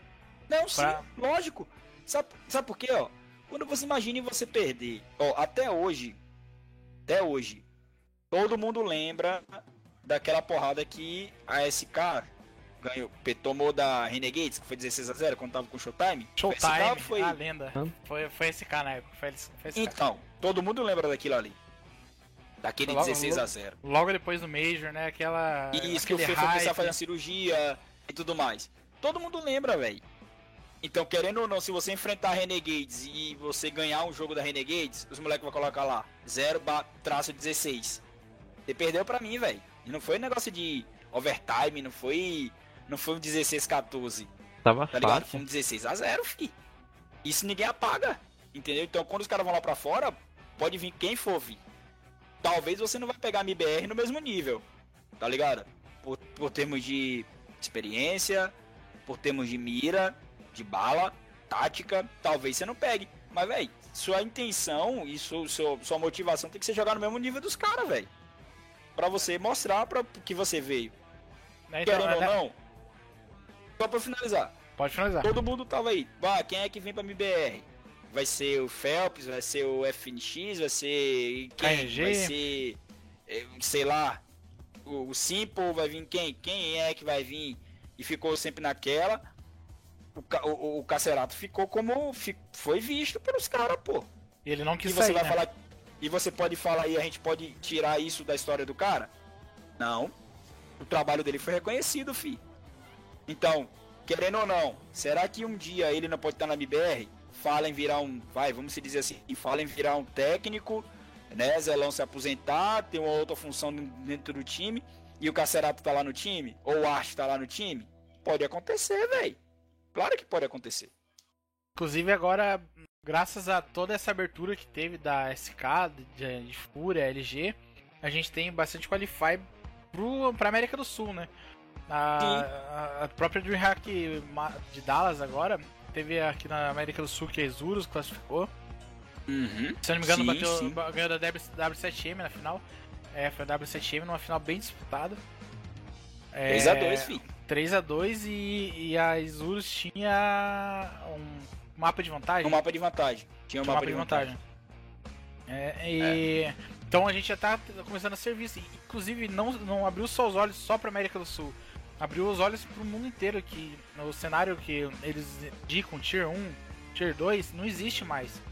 Speaker 1: Não, pra... sim, lógico. Sabe, sabe por quê, ó? Quando você imagina você perder, ó, até hoje, até hoje, todo mundo lembra daquela porrada que a SK ganhou, tomou da Renegades, que foi 16 a 0 quando tava com Showtime.
Speaker 3: Showtime, foi... a lenda. Foi, foi SK na época. Foi, foi SK.
Speaker 1: Então, todo mundo lembra daquilo ali. Daquele logo, 16 a 0
Speaker 3: Logo depois do Major, né? Aquela.
Speaker 1: Isso, que o Fê foi precisar fazer uma cirurgia e tudo mais. Todo mundo lembra, velho. Então, querendo ou não, se você enfrentar Renegades e você ganhar um jogo da Renegades, os moleques vão colocar lá 0 traço 16. Você perdeu pra mim, velho. E não foi negócio de overtime, não foi não foi um 16 14.
Speaker 2: Tava tá ligado?
Speaker 1: Foi um 16 a 0, fi. Isso ninguém apaga. Entendeu? Então quando os caras vão lá pra fora, pode vir quem for vir. Talvez você não vai pegar a MBR no mesmo nível. Tá ligado? Por, por termos de experiência, por termos de mira, de bala, tática, talvez você não pegue. Mas, velho, sua intenção e sua, sua, sua motivação tem que ser jogar no mesmo nível dos caras, velho. Pra você mostrar pra que você veio. Então, Querendo ou né? não, só pra finalizar.
Speaker 3: Pode finalizar.
Speaker 1: Todo mundo tava aí. Bah, quem é que vem pra MBR? Vai ser o Phelps, vai ser o FNX, vai ser. Quem? KG. Vai ser. Eh, sei lá. O, o Simple vai vir quem? Quem é que vai vir? E ficou sempre naquela. O, o, o Cacerato ficou como. Foi visto pelos caras, pô.
Speaker 3: E ele não quis
Speaker 1: e você
Speaker 3: sair,
Speaker 1: vai
Speaker 3: né?
Speaker 1: falar E você pode falar aí, a gente pode tirar isso da história do cara? Não. O trabalho dele foi reconhecido, fi. Então, querendo ou não, será que um dia ele não pode estar na MBR? Fala em virar um, vai, vamos se dizer assim, fala em virar um técnico, né? Zelão se aposentar, ter uma outra função dentro do time e o Cacerato tá lá no time, ou o Arte tá lá no time? Pode acontecer, velho. Claro que pode acontecer.
Speaker 3: Inclusive agora, graças a toda essa abertura que teve da SK, de, de Fúria, LG, a gente tem bastante Qualify pro, pra América do Sul, né? A, a, própria DreamHack de Dallas agora teve aqui na América do Sul que a Exurus classificou.
Speaker 1: Uhum.
Speaker 3: Se eu não me engano, sim, bateu, sim. ganhou da W7M na final. É, foi a W7M numa final bem disputada.
Speaker 1: É, 3x2, filho.
Speaker 3: 3x2 e, e a Isurus tinha um mapa de vantagem.
Speaker 1: Um mapa de vantagem. Tinha um, mapa, mapa, de vantagem.
Speaker 3: vantagem. É, e... É. Então a gente já tá começando a servir. Inclusive, não, não abriu só os olhos só pra América do Sul abriu os olhos para o mundo inteiro que no cenário que eles indicam Tier 1, Tier 2, não existe mais.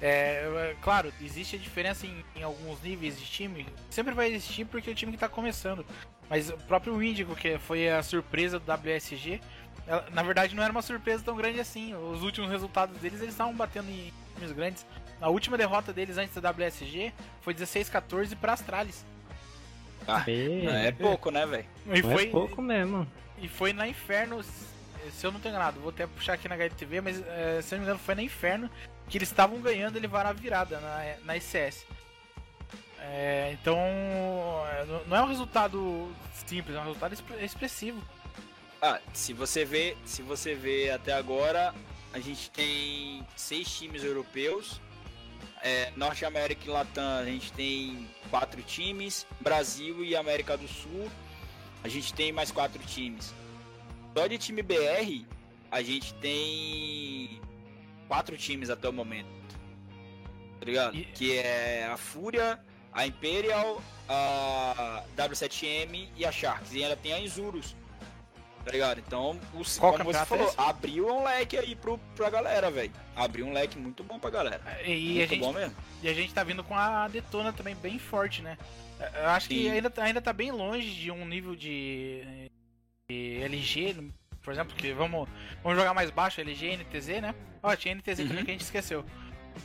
Speaker 3: É, é, claro, existe a diferença em, em, alguns níveis de time, sempre vai existir porque é o time que está começando. Mas o próprio Índigo, que foi a surpresa do WSG, ela, na verdade não era uma surpresa tão grande assim. Os últimos resultados deles, eles estavam batendo em times grandes. A última derrota deles antes da WSG foi 16-14 para Astralis.
Speaker 1: Ah, é pouco, né, velho?
Speaker 2: E foi é pouco mesmo.
Speaker 3: E foi na Inferno, se eu não tenho enganado, vou até puxar aqui na HTV, mas é, se eu não me engano foi na Inferno que eles estavam ganhando e levaram a virada na, na ICS. É, então, é, não é um resultado simples, é um resultado expressivo.
Speaker 1: Ah, se você vê, se você vê até agora, a gente tem seis times europeus é, Norte América e Latam a gente tem quatro times, Brasil e América do Sul a gente tem mais quatro times. Só de time BR a gente tem quatro times até o momento. Tá ligado? E... Que é a Fúria, a Imperial, a W7M e a Sharks. E ainda tem a Insurus. Tá ligado? Então, o,
Speaker 3: Qual como você
Speaker 1: falou, é abriu um leque aí pro, pra galera, velho. Abriu um leque muito bom pra galera.
Speaker 3: E, e muito a gente, bom mesmo. E a gente tá vindo com a Detona também bem forte, né? Eu acho Sim. que ainda, ainda tá bem longe de um nível de LG, por exemplo, que vamos, vamos jogar mais baixo, LG, NTZ, né? Ó, tinha NTZ uhum. também que a gente esqueceu.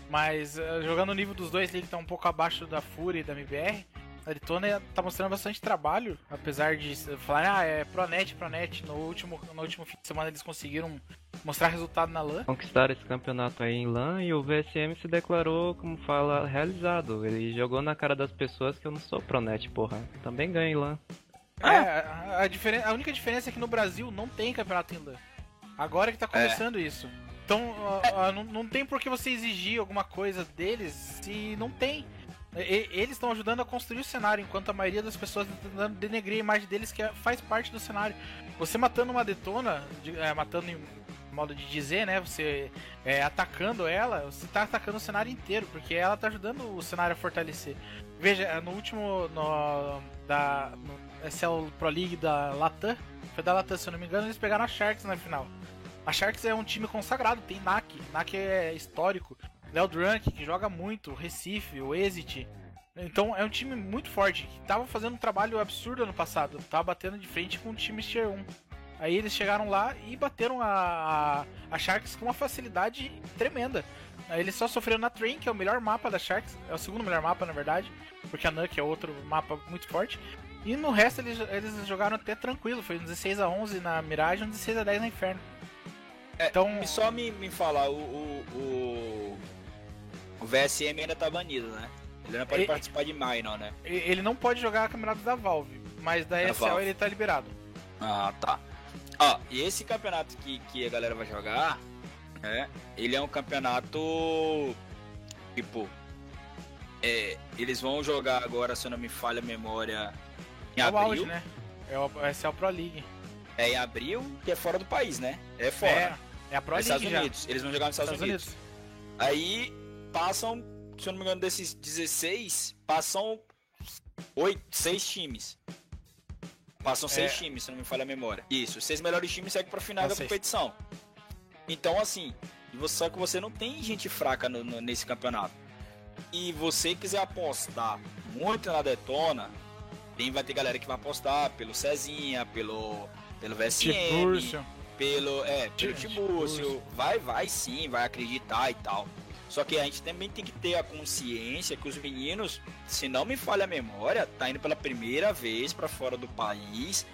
Speaker 3: Mas uh, jogando o nível dos dois ali, que tá um pouco abaixo da Fúria e da MBR, a Detona tá mostrando bastante trabalho, apesar de falar, ah, é Pronet, Pronet. No último, no último fim de semana eles conseguiram mostrar resultado na LAN.
Speaker 2: Conquistaram esse campeonato aí em LAN e o VSM se declarou, como fala, realizado. Ele jogou na cara das pessoas que eu não sou Pronet, porra. Também ganho em LAN.
Speaker 3: É, a, a, diferen a única diferença é que no Brasil não tem campeonato LAN. Agora que tá começando é. isso. Então, não, não tem por que você exigir alguma coisa deles se não tem. E, eles estão ajudando a construir o cenário, enquanto a maioria das pessoas está tentando denegrir a imagem deles, que é, faz parte do cenário. Você matando uma detona, de, é, matando em modo de dizer, né? Você é, atacando ela, você está atacando o cenário inteiro, porque ela está ajudando o cenário a fortalecer. Veja, no último. No, da, no SL Pro League da Latam, foi da Latam, se eu não me engano, eles pegaram a Sharks na final. A Sharks é um time consagrado, tem NAC, NAC é histórico. Léo Drunk, que joga muito, Recife, o Exit. Então é um time muito forte, que tava fazendo um trabalho absurdo ano passado, tava batendo de frente com o time Tier 1. Aí eles chegaram lá e bateram a, a, a Sharks com uma facilidade tremenda. Aí eles só sofreram na Train, que é o melhor mapa da Sharks, é o segundo melhor mapa na verdade, porque a Nuke é outro mapa muito forte. E no resto eles, eles jogaram até tranquilo, foi 16 a 11 na Mirage e 16 a 10 na Inferno.
Speaker 1: É, então... Só me, me falar, o, o, o, o VSM ainda tá banido, né? Ele não pode ele, participar de Minor, né?
Speaker 3: Ele não pode jogar campeonato da Valve, mas da, ESL ele tá liberado.
Speaker 1: Ah, tá. Ó, e esse campeonato que, que a galera vai jogar, né? Ele é um campeonato tipo. É, eles vão jogar agora, se eu não me falha a memória, em é abril. O auge,
Speaker 3: né? É o, esse é o Pro League.
Speaker 1: É em abril, que é fora do país, né? É fora. É,
Speaker 3: é a Pro League
Speaker 1: Estados Unidos. Eles vão jogar nos Estados, Estados Unidos. Unidos. Aí passam, se eu não me engano, desses 16, passam 8, 6 times. Passam 6 é. times, se não me falha a memória. Isso, os 6 melhores times seguem pra final da competição. Então, assim, você sabe que você não tem gente fraca no, no, nesse campeonato. E você quiser apostar muito na Detona, tem, vai ter galera que vai apostar pelo Cezinha, pelo pelo VSM, Tibúrcio. pelo, é, pelo Tibúrcio, vai, vai sim, vai acreditar e tal. Só que a gente também tem que ter a consciência que os meninos, se não me falha a memória, tá indo pela primeira vez para fora do país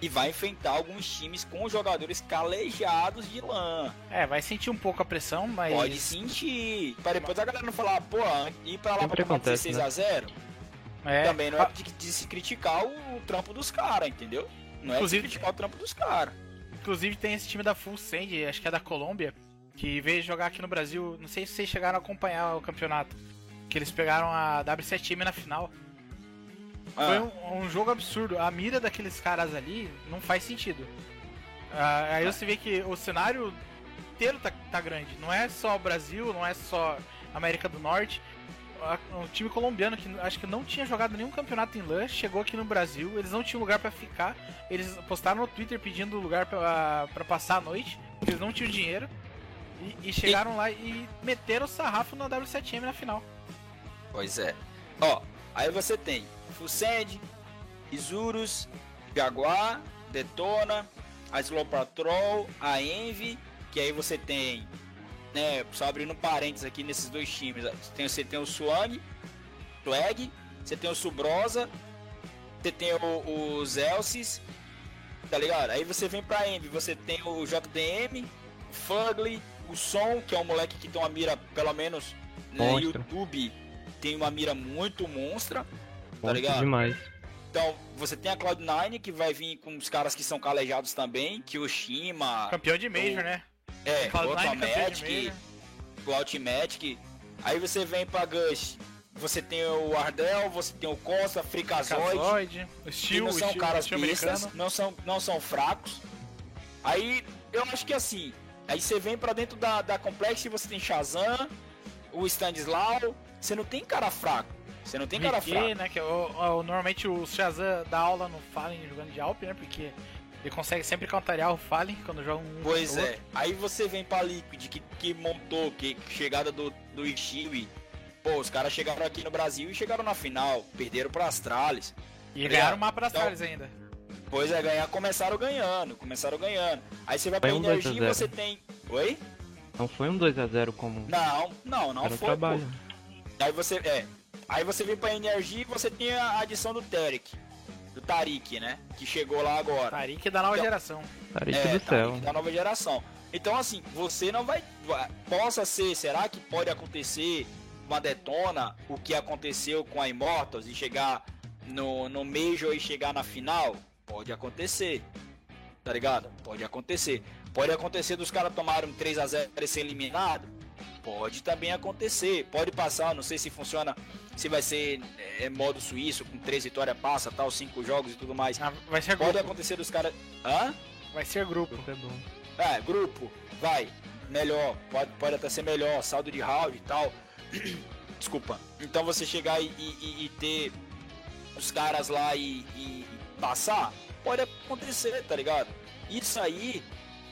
Speaker 1: e vai enfrentar alguns times com jogadores calejados de lã.
Speaker 3: É, vai sentir um pouco a pressão, mas.
Speaker 1: Pode sentir. Para depois a galera não falar, pô, ir pra lá pra tomar 16 né? a 0 é. Também não é de, de se criticar o, o trampo dos caras, entendeu? Não Inclusive, é criticar o trampo dos caras.
Speaker 3: Inclusive tem esse time da Full Send, acho que é da Colômbia, que veio jogar aqui no Brasil. Não sei se vocês chegaram a acompanhar o campeonato. Que eles pegaram a W7M na final. Ah. Foi um, um, jogo absurdo. A mira daqueles caras ali não faz sentido. Ah, aí você vê que o cenário inteiro tá, tá grande. Não é só o Brasil, não é só América do Norte um time colombiano que acho que não tinha jogado nenhum campeonato em LAN, chegou aqui no Brasil, eles não tinham lugar para ficar, eles postaram no Twitter pedindo lugar para passar a noite, eles não tinham dinheiro, e, e chegaram e... lá e meteram o sarrafo na W7M na final.
Speaker 1: Pois é. Ó, aí você tem Fused, Isurus, Jaguar, Detona, a Slow Patrol, a Envy, que aí você tem né, só abrindo parênteses aqui nesses dois times, tem, você tem o Swag, Flag, você tem o Subrosa, você tem o, o Zelsis, tá ligado? Aí você vem pra Envy, você tem o JDM, o Fugly, o Som, que é um moleque que tem uma mira, pelo menos no né, YouTube, tem uma mira muito monstra, tá ligado?
Speaker 2: demais.
Speaker 1: Então, você tem a Cloud9, que vai vir com os caras que são calejados também, que o Shima.
Speaker 3: Campeão de Major, o... né?
Speaker 1: É, o Automatic, o Ultimatic. Aí você vem pra Gush, você tem o Ardell, você tem o Costa, Freakazoid,
Speaker 3: o Steel,
Speaker 1: não são
Speaker 3: Steel,
Speaker 1: caras pistas, não são, não são fracos. Aí eu acho que assim, aí você vem pra dentro da, da Complex e você tem Shazam, o Stanislau, você não tem cara fraco. Você não tem cara fraco.
Speaker 3: né? Que é o, o, normalmente o Shazam dá aula no Fallen jogando de Alp, né? Porque ele consegue sempre contrariar o Fallen quando joga um.
Speaker 1: Pois é. Aí você vem pra Liquid, que, que montou, que chegada do, do Ishiwi. Pô, os caras chegaram aqui no Brasil e chegaram na final. Perderam pro Astralis.
Speaker 3: E tá ganharam o mapa pra Astralis então, ainda.
Speaker 1: Pois é, ganhar, começaram ganhando, começaram ganhando. Aí você vai pra um Energia e você tem. Oi?
Speaker 2: Não foi um 2x0 comum.
Speaker 1: Não, não, não
Speaker 2: Era
Speaker 1: foi.
Speaker 2: trabalho.
Speaker 1: Pô. Aí você. É. Aí você vem pra energia e você tem a adição do Terek. Do Tarik, né? Que chegou lá agora.
Speaker 3: Tarik da nova
Speaker 1: Então-
Speaker 3: geração.
Speaker 2: Tarik
Speaker 1: É,
Speaker 2: do céu.
Speaker 1: Tarik da nova geração. Então, assim, você não vai, Possa ser, será que pode acontecer uma detona o que aconteceu com a Immortals e chegar no, no Major e chegar na final? Pode acontecer. Tá ligado? Pode acontecer. Pode acontecer dos caras tomarem um 3x0 e ser eliminado? Pode também acontecer. Pode passar, não sei se funciona, se vai ser é, modo suíço, com 3 vitórias passa, tal, 5 jogos e tudo mais.
Speaker 3: Ah, Vai ser
Speaker 1: Pode
Speaker 3: grupo.
Speaker 1: acontecer dos caras. Hã?
Speaker 3: Vai ser grupo.
Speaker 2: Isso é bom.
Speaker 1: É, grupo, vai, melhor, pode, pode até ser melhor, saldo de round e tal. Desculpa. Então você chegar e, e- e ter os caras lá e, e passar, pode acontecer, tá ligado? Isso aí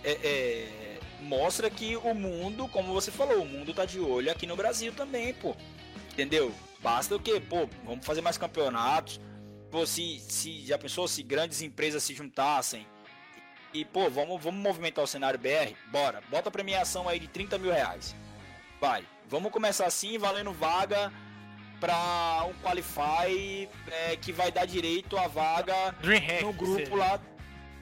Speaker 1: é, é, mostra que o mundo, como você falou, o mundo tá de olho aqui no Brasil também, pô. Entendeu? Basta o quê? Pô, vamos fazer mais campeonatos. Pô, se, se já pensou se grandes empresas se juntassem e, pô, vamos, vamos movimentar o cenário BR? Bora. Bota a premiação aí de 30 mil reais. Vai. Vamos começar assim, valendo vaga pra um Qualify é, que vai dar direito à vaga
Speaker 3: Dreamhack.
Speaker 1: no grupo lá.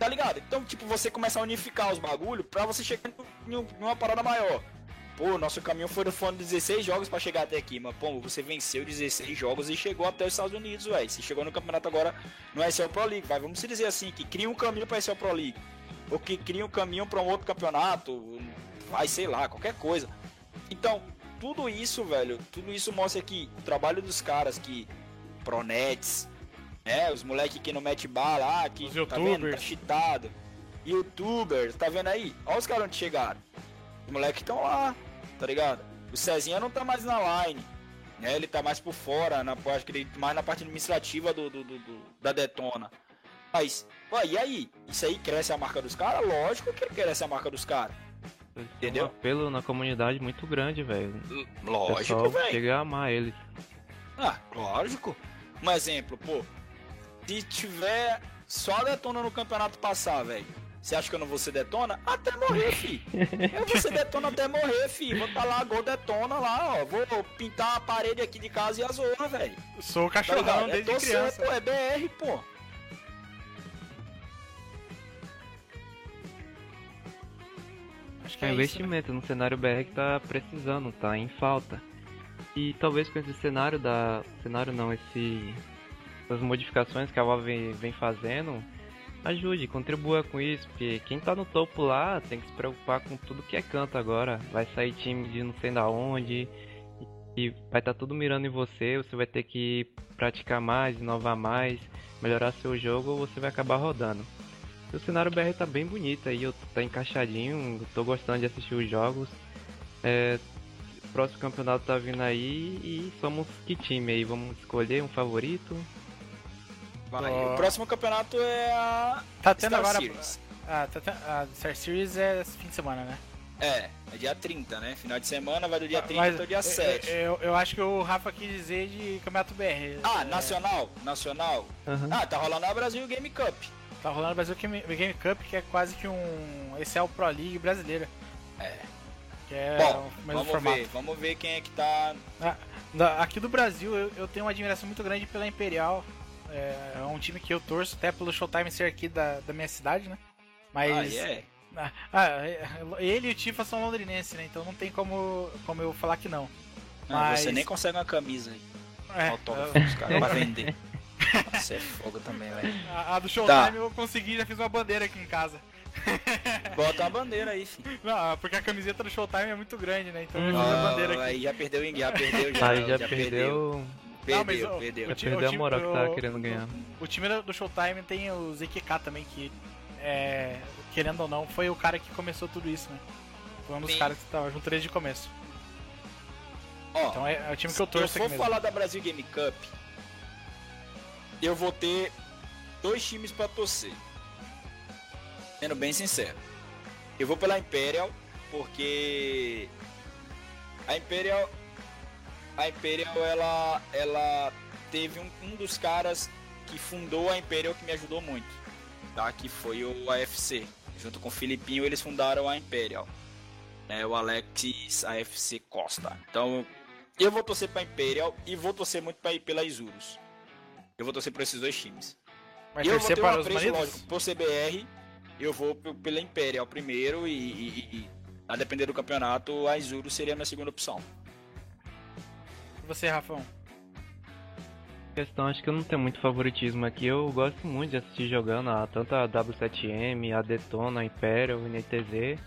Speaker 1: Tá ligado? Então, tipo, você começa a unificar os bagulho pra você chegar em um- em uma parada maior. Pô, nosso caminho foi foram 16 jogos pra chegar até aqui, mas pô, você venceu 16 jogos e chegou até os Estados Unidos, velho. Você chegou no campeonato agora no SL Pro League, vai, vamos dizer assim, que cria um caminho pra SL Pro League. Ou que cria um caminho pra um outro campeonato, vai, sei lá, qualquer coisa. Então, tudo isso, velho, tudo isso mostra que o trabalho dos caras que Pronets, né, os moleque que não mete bala, lá, que
Speaker 3: Os
Speaker 1: tá vendo, tá
Speaker 3: youtubers.
Speaker 1: cheatado. Youtubers, tá vendo aí? Olha os caras onde chegaram. Os moleques estão lá, tá ligado? O Cezinha não tá mais na line, né? Ele tá mais por fora, na parte que ele mais na parte administrativa do, do- do- do- da Detona. Mas, pô, e aí? Isso aí cresce a marca dos caras? Lógico que cresce a marca dos caras. Entendeu?
Speaker 2: Um apelo na comunidade muito grande, velho. O
Speaker 1: Lógico, velho.
Speaker 2: chega a amar eles.
Speaker 1: Ah, lógico. Um exemplo, pô. Se tiver só a Detona no campeonato passar, velho. Você acha que eu não vou ser Detona? Até morrer, fi. Eu vou ser Detona até morrer, fi. Vou tá lá, gol Detona lá, ó. Vou pintar a parede aqui de casa e a zorra, velho.
Speaker 3: Sou o
Speaker 1: Tá
Speaker 3: cachorrão?
Speaker 1: É
Speaker 3: desde
Speaker 1: torcer,
Speaker 3: criança.
Speaker 1: pô. É BR, pô.
Speaker 3: Acho que
Speaker 2: É
Speaker 3: é
Speaker 2: um
Speaker 3: isso, né?
Speaker 2: investimento no cenário BR que tá precisando, tá em falta. E talvez com esse cenário da. Cenário não, esse. Essas modificações que a Valve vem, vem fazendo, ajude, contribua com isso, porque quem tá no topo lá tem que se preocupar com tudo que é canto agora. Vai sair time de não sei da onde. E vai estar tudo mirando em você, você vai ter que praticar mais, inovar mais, melhorar seu jogo ou você vai acabar rodando. O cenário BR tá bem bonito aí, eu tá encaixadinho, tô gostando de assistir os jogos. É, próximo campeonato tá vindo aí e somos que time aí? Vamos escolher um favorito?
Speaker 1: Vai. O próximo campeonato é a
Speaker 3: Tá tendo
Speaker 1: Star
Speaker 3: agora.
Speaker 1: Series.
Speaker 3: Ah, tá tendo- a Star Series é fim de semana, né?
Speaker 1: É, é dia 30, né? Final de semana vai do dia 30
Speaker 3: Mas
Speaker 1: até o dia
Speaker 3: eu-
Speaker 1: 7.
Speaker 3: Eu, eu acho que o Rafa quis dizer de Campeonato BR.
Speaker 1: Ah,
Speaker 3: É,
Speaker 1: nacional, nacional.
Speaker 2: Aham.
Speaker 1: Ah, tá rolando a Brasil Game Cup.
Speaker 3: Tá rolando o Brasil Game, Game Cup, que é quase que um. Esse é o Pro League brasileira.
Speaker 1: É.
Speaker 3: Que é
Speaker 1: Bom,
Speaker 3: o mesmo
Speaker 1: vamos
Speaker 3: formato.
Speaker 1: ver, vamos ver quem é que tá.
Speaker 3: Ah, aqui do Brasil, eu, eu tenho uma admiração muito grande pela Imperial. É, é um time que eu torço, até pelo Showtime ser aqui da, da minha cidade, né? Mas.
Speaker 1: Ah, é.
Speaker 3: Ah, ah, é, ele e o Tifa são londrinenses, né? Então não tem como, como eu falar que não.
Speaker 1: Ah,
Speaker 3: Mas-
Speaker 1: Você nem consegue uma camisa aí.
Speaker 3: É,
Speaker 1: Autógrafo dos caras pra vender. Você é fogo também, velho.
Speaker 3: a, a do Showtime
Speaker 1: Tá.
Speaker 3: eu consegui, já fiz uma bandeira aqui em casa.
Speaker 1: Bota uma bandeira aí, filho.
Speaker 3: Não, porque a camiseta do Showtime é muito grande, né? Então eu
Speaker 2: Hum.
Speaker 3: fiz a
Speaker 1: Ah,
Speaker 3: bandeira aqui.
Speaker 1: aí já perdeu, o- já perdeu, já,
Speaker 2: Aí já,
Speaker 1: já
Speaker 2: perdeu.
Speaker 1: Perdeu,
Speaker 3: Não, mas, ó,
Speaker 1: perdeu.
Speaker 3: O ti-
Speaker 2: perdeu a
Speaker 3: time-
Speaker 2: moral que tava
Speaker 3: o-
Speaker 2: querendo ganhar.
Speaker 3: O time do Showtime tem o ZQK também, que é, querendo ou não, foi o cara que começou tudo isso, né? Foi um dos
Speaker 1: Sim.
Speaker 3: caras que tava junto desde o começo.
Speaker 1: Ó,
Speaker 3: Então é, é o time que eu
Speaker 1: se eu
Speaker 3: torço
Speaker 1: for falar da Brasil Game Cup, eu vou ter dois times pra torcer. Sendo bem sincero. Eu vou pela Imperial, porque a Imperial a Imperial ela ela teve um, um dos caras que fundou a Imperial que me ajudou muito, tá? Que foi o AFC. Junto com o Filipinho eles fundaram a Imperial. é o Alexis AFC Costa. Então, eu vou torcer pra Imperial e vou torcer muito pra, pela Isurus. Eu vou torcer por esses dois times. E eu vou ter
Speaker 3: para
Speaker 1: um
Speaker 3: os
Speaker 1: apreço, lógico, por CBR, eu vou pela Imperial primeiro e, e- e- a depender do campeonato, a Isurus seria a minha segunda opção.
Speaker 3: E você, Rafão?
Speaker 2: questão, acho que eu não tenho muito favoritismo aqui. Eu gosto muito de assistir jogando a, tanto a W7M, a Detona, a Imperial, o NTZ.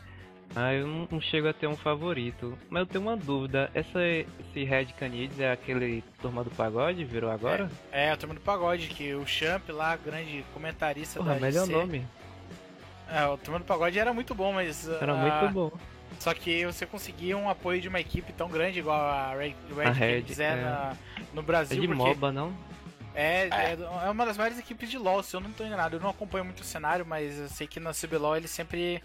Speaker 2: Mas eu não, não chego a ter um favorito. Mas eu tenho uma dúvida: essa, esse Red Canids é aquele turma do pagode? Virou agora?
Speaker 3: É, a turma do pagode, que o Champ lá, grande comentarista
Speaker 2: Porra,
Speaker 3: da
Speaker 2: melhor
Speaker 3: GC.
Speaker 2: nome.
Speaker 3: É, o turma do pagode era muito bom, mas.
Speaker 2: Era
Speaker 3: ah,
Speaker 2: muito bom.
Speaker 3: Só que você conseguia um apoio de uma equipe tão grande igual a Red, Red,
Speaker 2: A Red,
Speaker 3: Kings é,
Speaker 2: é.
Speaker 3: na- no
Speaker 2: É
Speaker 3: Brasil.
Speaker 2: de
Speaker 3: porque
Speaker 2: MOBA, não?
Speaker 3: É, é, é uma das maiores equipes de LoL, se eu não tô enganado. Eu não acompanho muito o cenário, mas eu sei que na CBLOL eles sempre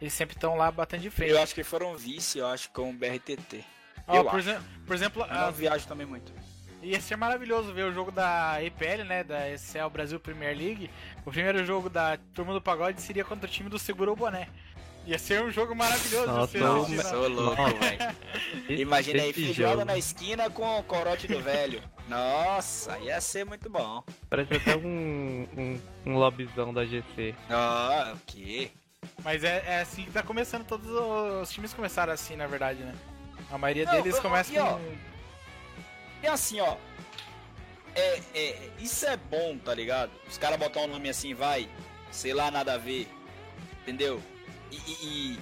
Speaker 3: eles sempre estão lá batendo de frente.
Speaker 1: Eu acho que foram vice, eu acho, com o BRTT.
Speaker 3: Ó,
Speaker 1: eu
Speaker 3: por, exe- por exemplo,
Speaker 1: Eu não
Speaker 3: a-
Speaker 1: viajo também muito.
Speaker 3: ia ser maravilhoso ver o jogo da EPL, né, da ECL Brasil Premier League. O primeiro jogo da Turma do Pagode seria contra o time do Segura o Boné. Ia ser um jogo maravilhoso.
Speaker 2: Nossa,
Speaker 3: né?
Speaker 1: ô louco, velho.
Speaker 2: Esse-
Speaker 1: Imagina aí, feijoada na esquina com o corote do velho. Nossa, ia ser muito bom.
Speaker 2: Parece até um, um, um lobbyzão da GC.
Speaker 1: Ah, o quê?
Speaker 3: Mas é, é assim que tá começando, todos os times começaram assim, na verdade, né? A maioria
Speaker 1: Não,
Speaker 3: deles
Speaker 1: eu-
Speaker 3: começa
Speaker 1: e, ó,
Speaker 3: com.
Speaker 1: E assim, ó. É, é, isso é bom, tá ligado? Os caras botar um nome assim, vai, sei lá, nada a ver. Entendeu? E, e- e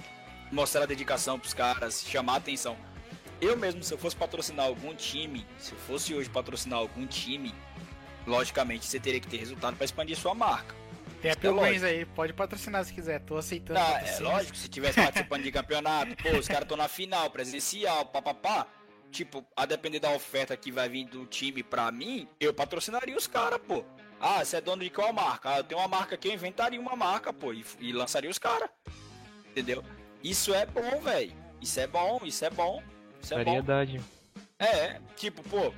Speaker 1: mostrar dedicação pros caras, chamar atenção. Eu mesmo, se eu fosse patrocinar algum time, se eu fosse hoje patrocinar algum time, logicamente você teria que ter resultado pra expandir sua marca.
Speaker 3: Tem a
Speaker 1: é
Speaker 3: Pilgrims aí, pode patrocinar se quiser, tô aceitando.
Speaker 1: Tá, é lógico, se tivesse participando de campeonato, pô, os caras estão na final, presencial, papapá. Tipo, a depender da oferta que vai vir do time pra mim, eu patrocinaria os caras, pô. Ah, você é dono de qual marca? Ah, eu tenho uma marca aqui, eu inventaria uma marca, pô, e, e lançaria os caras. Entendeu? Isso é bom, velho. Isso é bom, isso é bom. Isso é bom.
Speaker 2: Variedade.
Speaker 1: É, tipo, pô,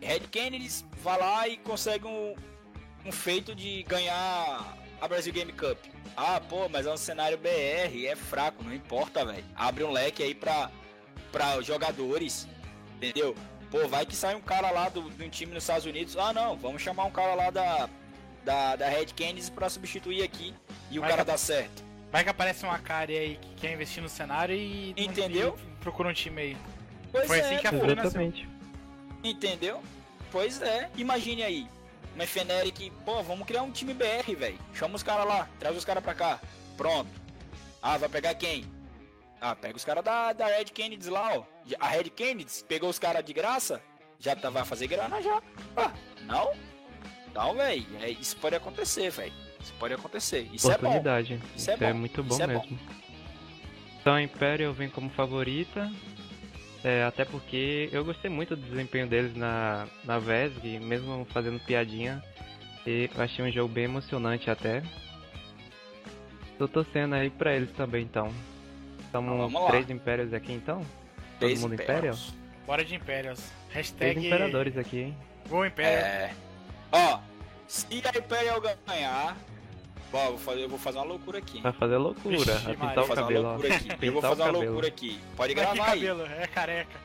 Speaker 1: Red Kennedy vai lá e consegue um, um feito de ganhar a Brasil Game Cup. Ah, pô, mas é um cenário BR, é fraco, não importa, velho. Abre um leque aí pra, pra jogadores, entendeu? Pô, vai que sai um cara lá do, de um time nos Estados Unidos. Ah, não, vamos chamar um cara lá da, da, da Red Kennedy pra substituir aqui. E o
Speaker 3: Vai
Speaker 1: cara
Speaker 3: que-
Speaker 1: dá certo.
Speaker 3: Vai que aparece uma cara aí que quer investir no cenário e.
Speaker 1: Entendeu?
Speaker 3: e procura um time aí.
Speaker 1: Pois
Speaker 3: Foi
Speaker 1: é,
Speaker 3: assim que a. Fúria nasceu.
Speaker 2: Exatamente.
Speaker 1: Entendeu? Pois é, imagine aí. Uma Feneric, pô, vamos criar um time BR, velho. Chama os caras lá, traz os caras pra cá. Pronto. Ah, vai pegar quem? Ah, pega os caras da, da Red Kennedy lá, ó. A Red Kennedy pegou os caras de graça, já tá, vai fazer grana já. Ah, não? Não, velho. É, isso pode acontecer, velho. Isso pode acontecer. Isso é bom.
Speaker 2: Oportunidade.
Speaker 1: Isso é bom.
Speaker 2: muito bom
Speaker 1: Isso é bom.
Speaker 2: mesmo. Então a Imperial vem como favorita. é, até porque eu gostei muito do desempenho deles na, na VESG, mesmo fazendo piadinha. E eu achei um jogo bem emocionante até. Tô torcendo aí pra eles também então.
Speaker 1: Então,
Speaker 2: Estamos
Speaker 1: vamos lá.
Speaker 2: três Impérios aqui então? Todo
Speaker 1: Três
Speaker 2: mundo
Speaker 1: Imperials.
Speaker 2: Imperial?
Speaker 3: Bora de Imperials.
Speaker 2: Três
Speaker 3: Hashtag.
Speaker 2: Imperadores aqui, hein?
Speaker 3: Gol Imperial.
Speaker 1: É. Ó, se a Imperial ganhar. Ó, eu vou fazer, eu vou fazer uma loucura aqui.
Speaker 2: Vai fazer loucura,
Speaker 3: Vixe,
Speaker 2: vai pintar
Speaker 1: Vou
Speaker 2: o
Speaker 1: fazer uma
Speaker 2: cabelo, ó.
Speaker 1: loucura aqui. Eu vou fazer uma
Speaker 2: cabelo.
Speaker 1: loucura aqui. Pode
Speaker 3: que
Speaker 1: gravar aí.
Speaker 3: cabelo, é careca.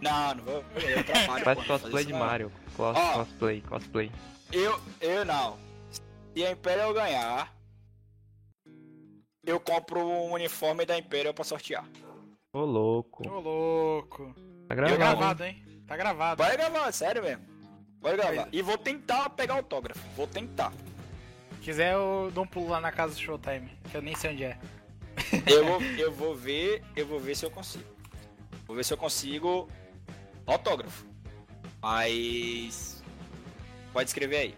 Speaker 1: Não, não vou. Eu trabalho.
Speaker 2: Faz cosplay de. Mario. Cos-
Speaker 1: Ó.
Speaker 2: Cosplay, cosplay.
Speaker 1: Eu, eu não. Se a Imperial ganhar, eu compro um uniforme da Imperial pra sortear.
Speaker 2: Ô louco.
Speaker 3: Ô louco.
Speaker 2: Tá
Speaker 3: Tá
Speaker 2: gravado.
Speaker 3: gravado, hein? Tá gravado.
Speaker 1: Pode gravar, sério mesmo. Pode gravar. E vou tentar pegar autógrafo. Vou tentar.
Speaker 3: Se quiser, eu dou um pulo lá na casa do Showtime, que eu nem sei onde é.
Speaker 1: Eu vou, eu vou ver, eu vou ver se eu consigo. Vou ver se eu consigo autógrafo. Mas pode escrever aí.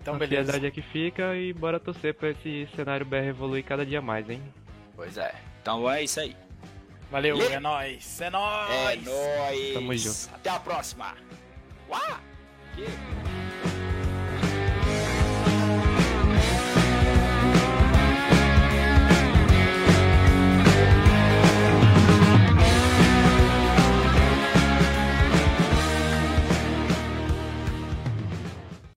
Speaker 3: Então,
Speaker 2: a
Speaker 3: beleza.
Speaker 2: ansiedade é que fica e bora torcer pra esse cenário BR evoluir cada dia mais, hein?
Speaker 1: Pois é. Então é isso aí.
Speaker 3: Valeu,
Speaker 1: Le-
Speaker 3: é nóis. É nóis.
Speaker 1: É nóis.
Speaker 2: Tamo junto.
Speaker 1: Até a próxima. Uau! Que-